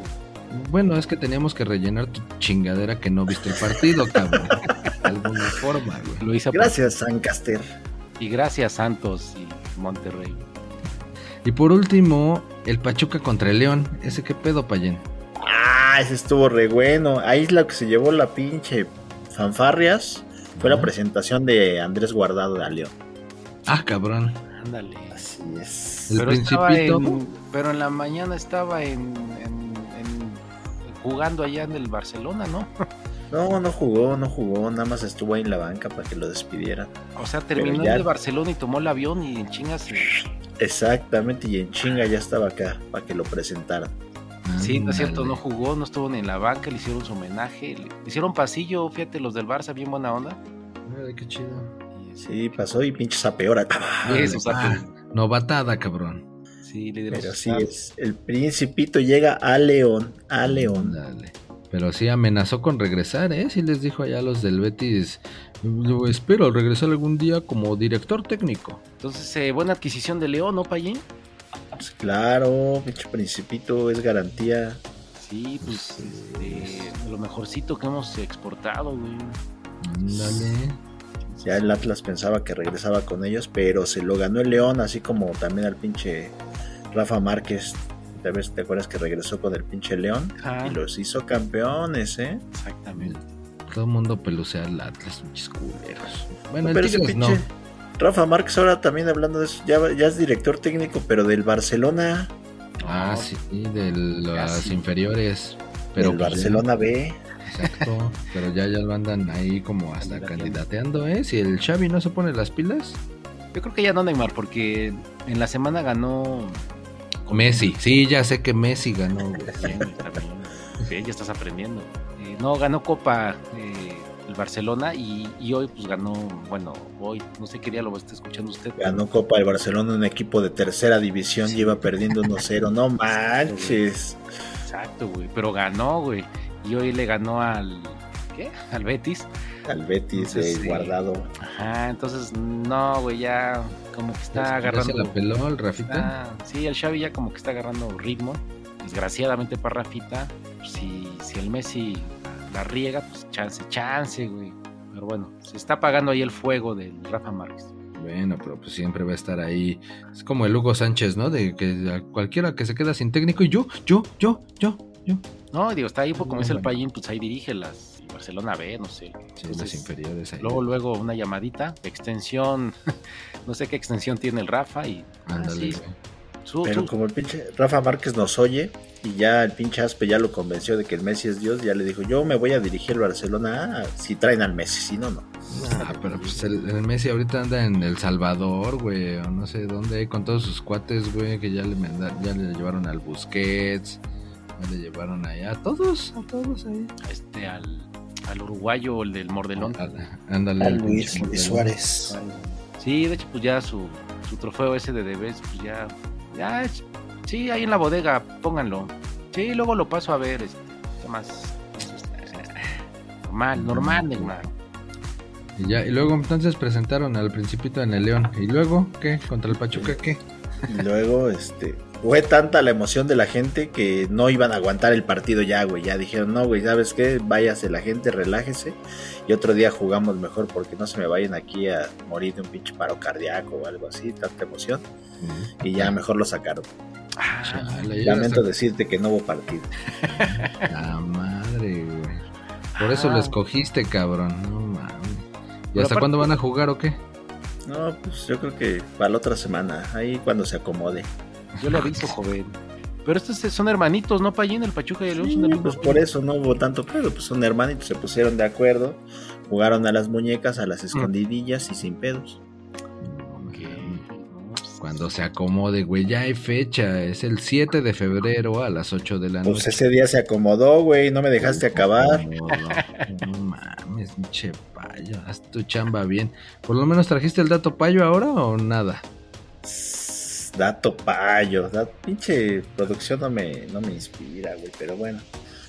Bueno, es que teníamos que rellenar tu chingadera que no viste el partido, <laughs> cabrón. De alguna forma, güey. Lo hice a Gracias, Zancaster. Y gracias Santos y Monterrey. Y por último, el Pachuca contra el León. ¿Ese qué pedo, Payen? Ah, ese estuvo re bueno. Ahí es lo que se llevó la pinche fanfarrias. Fue la presentación de Andrés Guardado de León. Ah, cabrón. Ándale. Así es. El Pero estaba Principito. en, pero en la mañana estaba en, en- en- jugando allá en el Barcelona, ¿no? <laughs> No, no jugó, no jugó. Nada más estuvo ahí en la banca para que lo despidieran. O sea, terminó ya- en el Barcelona y tomó el avión y en chingas. se- Exactamente, y en chinga ya estaba acá para que lo presentaran. Sí, no es cierto, no jugó, no estuvo ni en la banca, le hicieron su homenaje, le hicieron pasillo, fíjate, los del Barça, bien buena onda. Ay, qué chido. Sí, pasó y pinche sapeora. Eso, Ah, novatada, cabrón. sí, le dieron Pero sí es. El principito llega a León. A León. Ándale. Pero sí amenazó con regresar, ¿eh? Sí les dijo allá a los del Betis. Yo espero regresar algún día como director técnico. Entonces, eh, buena adquisición de León, ¿no, Payín? Pues claro, pinche principito es garantía. Sí, pues, este, lo mejorcito que hemos exportado, güey. Ándale. Ya el Atlas pensaba que regresaba con ellos, pero se lo ganó el León, así como también al pinche Rafa Márquez. Tal vez te acuerdas que regresó con el pinche León Ajá, y los hizo campeones, ¿eh? exactamente. Todo el mundo pelucea al Atlas, pinches culeros. Bueno, el pero ese Tigres no. Rafa Márquez ahora también hablando de eso, ya, ya es director técnico, pero del Barcelona, Ah, No, sí, de las Casi. inferiores. Pero del pues, ya- Barcelona B. exacto. <laughs> Pero ya, ya lo andan ahí como hasta Candidateando. ¿eh? Si el Xavi no se pone las pilas. Yo creo que ya no, Neymar, porque en la semana ganó... Messi. Sí, ya sé que Messi ganó, güey. Bien, güey, está bien. Sí, ya estás aprendiendo. Eh, no, ganó Copa eh, Barcelona y, y hoy pues ganó, bueno, hoy, no sé qué día lo está escuchando usted. Ganó Copa del Barcelona, un equipo de tercera división, lleva perdiendo 1-0. No <laughs> manches. Exacto, güey, pero ganó, güey. Y hoy le ganó al, ¿qué? Al Betis. Al Betis Entonces, eh, guardado. Ajá, entonces, no, güey, ya como que está Ya se agarrando... la peló el Rafita. Ah, sí, el Xavi ya como que está agarrando ritmo. Desgraciadamente para Rafita, si, si el Messi la riega, pues chance, chance, güey. Pero bueno, se está apagando ahí el fuego del Rafa Márquez. Bueno, pero pues siempre va a estar ahí. Es como el Hugo Sánchez, ¿no? De que cualquiera que se queda sin técnico y yo, yo, yo, yo, yo. No, digo, está ahí, pues, como dice el bueno. Payín, pues ahí dirige las Barcelona B, no sé. Sí, Entonces, las inferiores ahí. Luego, luego una llamadita, extensión, <laughs> no sé qué extensión tiene el Rafa y... ah, Ándale, sí, güey. Su- Pero su- como el pinche Rafa Márquez nos oye y ya el pinche Aspe ya lo convenció de que el Messi es Dios, ya le dijo, yo me voy a dirigir al Barcelona ah, si traen al Messi, si no, no. Ah, pero pues el, el Messi ahorita anda en El Salvador, güey, o no sé dónde, con todos sus cuates, güey, que ya le, ya le llevaron al Busquets, ya le llevaron allá, a todos, a todos ahí. este, al, al uruguayo, el del Mordelón. Al- Ándale. A al Luis, Luis. Suárez. Sí, de hecho, pues ya su, su trofeo ese de Debes, pues ya, ya, es- sí, ahí en la bodega, pónganlo. Sí, luego lo paso a ver, este, ¿qué más? Normal, normal, Neymar. Y ya, y luego entonces presentaron al Principito en el León. ¿Y luego qué? ¿Contra el Pachuca qué? Y luego, este, fue tanta la emoción de la gente que no iban a aguantar el partido ya, güey. Ya dijeron, no, güey, ¿sabes qué? Váyase la gente, relájese. Y otro día jugamos mejor porque no se me vayan aquí a morir de un pinche paro cardíaco o algo así, tanta emoción. Y ya mejor lo sacaron. Ah, Lamento decirte que no hubo partido. La madre, güey. Por eso Ah. lo escogiste, cabrón. No mames. ¿Y hasta cuándo van a jugar o qué? No, pues yo creo que para la otra semana, ahí cuando se acomode. Yo le aviso, joven. Pero estos son hermanitos, ¿no, Payín? El Pachuca y el León son del mismo Pues por eso no hubo tanto pedo, pues son hermanitos, se pusieron de acuerdo, jugaron a las muñecas, a las escondidillas y sin pedos. Pues, Cuando se acomode, güey. Ya hay fecha. Es el 7 de febrero a las 8 de la Pues noche. ese día se acomodó, güey, no me dejaste acabar. No, no mames, pinche payo. Haz tu chamba bien. ¿Por lo menos trajiste el dato payo ahora o nada? Dato payo, da- pinche producción no me, no me inspira, güey, pero bueno.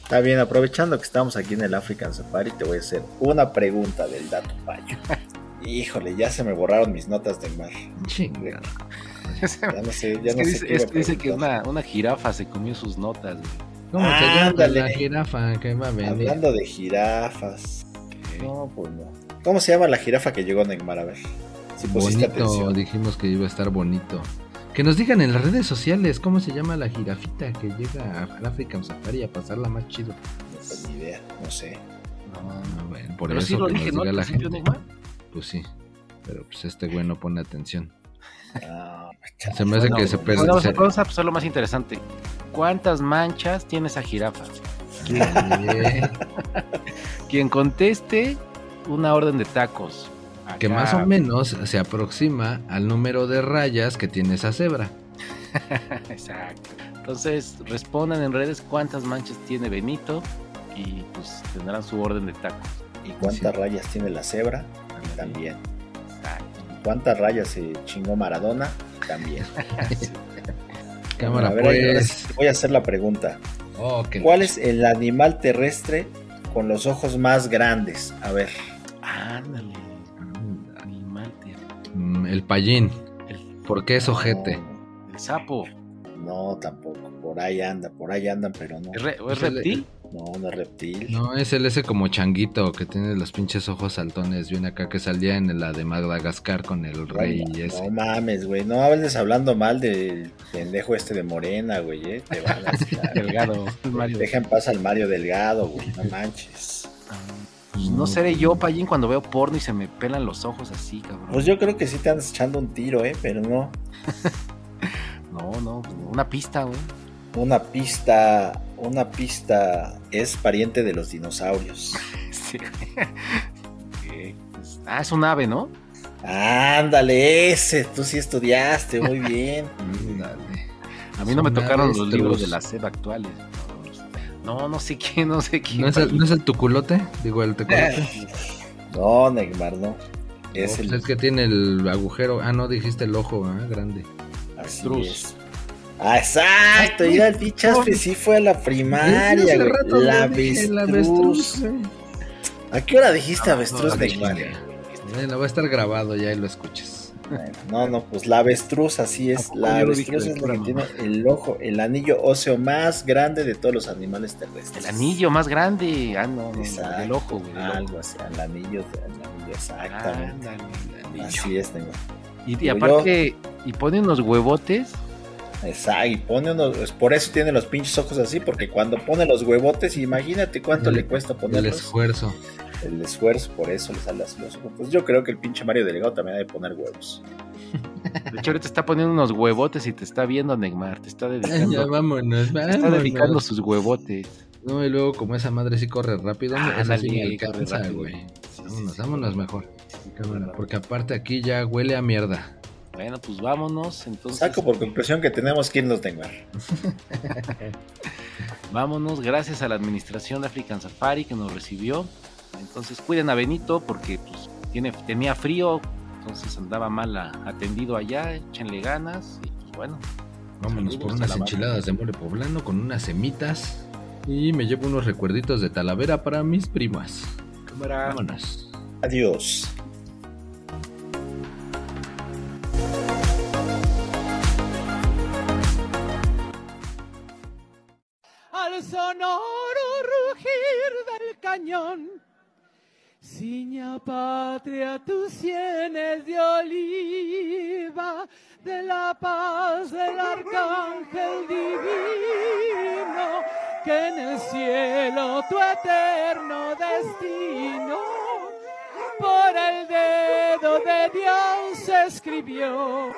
Está bien, aprovechando que estamos aquí en el African Safari, te voy a hacer una pregunta del dato payo. <laughs> Híjole, ya se me borraron mis notas de mar. Chinga. Ya <laughs> no sé, ya es no que sé dice, es que, dice que una, una jirafa se comió sus notas. güey. ¿Cómo se llama la jirafa que va a venir? Hablando de jirafas. No, pues no. ¿Cómo se llama la jirafa que llegó a Neymar? A ver. Si pusiste bonito, atención. dijimos que iba a estar bonito. Que nos digan en las redes sociales cómo se llama la jirafita que llega al African Safari a pasarla más chido. No tengo ni idea, no sé. No, Ah, bueno, por Pero eso sí lo que dije, nos ¿no? diga la gente. Pues sí. Pero pues este güey no pone atención. Ah, Se me hace bueno, que se bueno. pesa- Vamos, se- vamos a pasar lo más interesante. ¿Cuántas manchas tiene esa jirafa? <laughs> Quien conteste una orden de tacos. Que más o menos se aproxima al número de rayas que tiene esa cebra. <laughs> Exacto. Entonces, respondan en redes cuántas manchas tiene Benito y pues tendrán su orden de tacos. ¿Y cuántas rayas tiene la cebra? También. Exacto. ¿Cuántas rayas se chingó Maradona? También. <laughs> Cámara A ver, pues. sí voy a hacer la pregunta. Oh, ¿Cuál es el animal terrestre con los ojos más grandes? A ver. Ándale. Mm, El payín. El, ¿Por qué es ojete? No, el sapo. no, tampoco. Por ahí anda, por ahí andan, pero no. ¿Es, re- es el- reptil? No, no es reptil. No, es el ese como changuito que tiene los pinches ojos saltones. Viene acá que salía en la de Madagascar con el rey no, ese. no mames, güey. No hables hablando mal del pendejo este de Morena, güey. eh. Te van a <laughs> Delgado. <laughs> Mario. Deja en paz al Mario Delgado, güey. No manches. Pues no seré yo, Payín, cuando veo porno y se me pelan los ojos así, cabrón. Pues yo creo que sí te andas echando un tiro, ¿eh? Pero no. <laughs> No, no, una pista, güey. Una pista. Una pista es pariente de los dinosaurios. <laughs> Sí, pues- ah, es un ave, ¿no? Ándale, ese. Tú sí estudiaste, muy bien. <laughs> Ándale. A mí no me tocaron los libros de la SED actuales. No, no sé quién, no sé quién. ¿No es, el. ¿No es el tuculote? Digo, el tecolote. <laughs> No, Neymar, no. Es No, el. es que tiene el agujero. Ah, no, dijiste el ojo, ah, grande. Así Avestruz. es. Ah, exacto. Mira, el Chaspe sí fue a la primaria, Hace güey. rato La avestruz. güey. ¿A qué hora dijiste Ah, avestruz, no, Neymar? Bueno, va a estar grabado ya y lo escuchas. Bueno, no, no, pues la avestruz, así es. ¿A poco La avestruz es la que tiene el ojo, el anillo óseo más grande de todos los animales terrestres. El anillo más grande. Ah, no, no, Exacto. el ojo, güey. el. Algo así, el anillo, el anillo, exactamente. Ándale, el anillo. Así es, Neymar. Y, aparte, y pone unos huevotes. Exacto, y pone unos, por eso tiene los pinches ojos así, porque cuando pone los huevotes, imagínate cuánto El- le cuesta El ponerlos. esfuerzo. El esfuerzo, por eso le sale así los ojos. Pues yo creo que el pinche Mario Delegado también ha de poner huevos. <laughs> De hecho, ahorita está poniendo unos huevotes y te está viendo, Neymar. Te está Ya dedicando, vámonos, te está dedicando vámonos. sus huevotes. No, y luego como esa madre sí corre rápido, Ah, esa sí me alcanza, güey. Sí, Vámonos, sí, vámonos sí. mejor. Sí, Cámara, sí, porque aparte aquí ya huele a mierda. Bueno, pues vámonos. Entonces, Saco por conclusión que tenemos que irnos Neymar. <laughs> vámonos. Gracias a la administración de African Safari que nos recibió. Entonces, cuiden a Benito porque pues, tiene, tenía frío. Entonces andaba mal a- atendido allá. Échenle ganas. Y pues bueno, Vámonos por unas enchiladas de mole poblano con unas semitas. Y me llevo unos recuerditos de Talavera para mis primas. Cámara. Vámonos. Adiós. al sonoro rugir del cañón. Ciña patria tus sienes de oliva, de la paz del arcángel divino, que en el cielo tu eterno destino por el dedo de Dios escribió.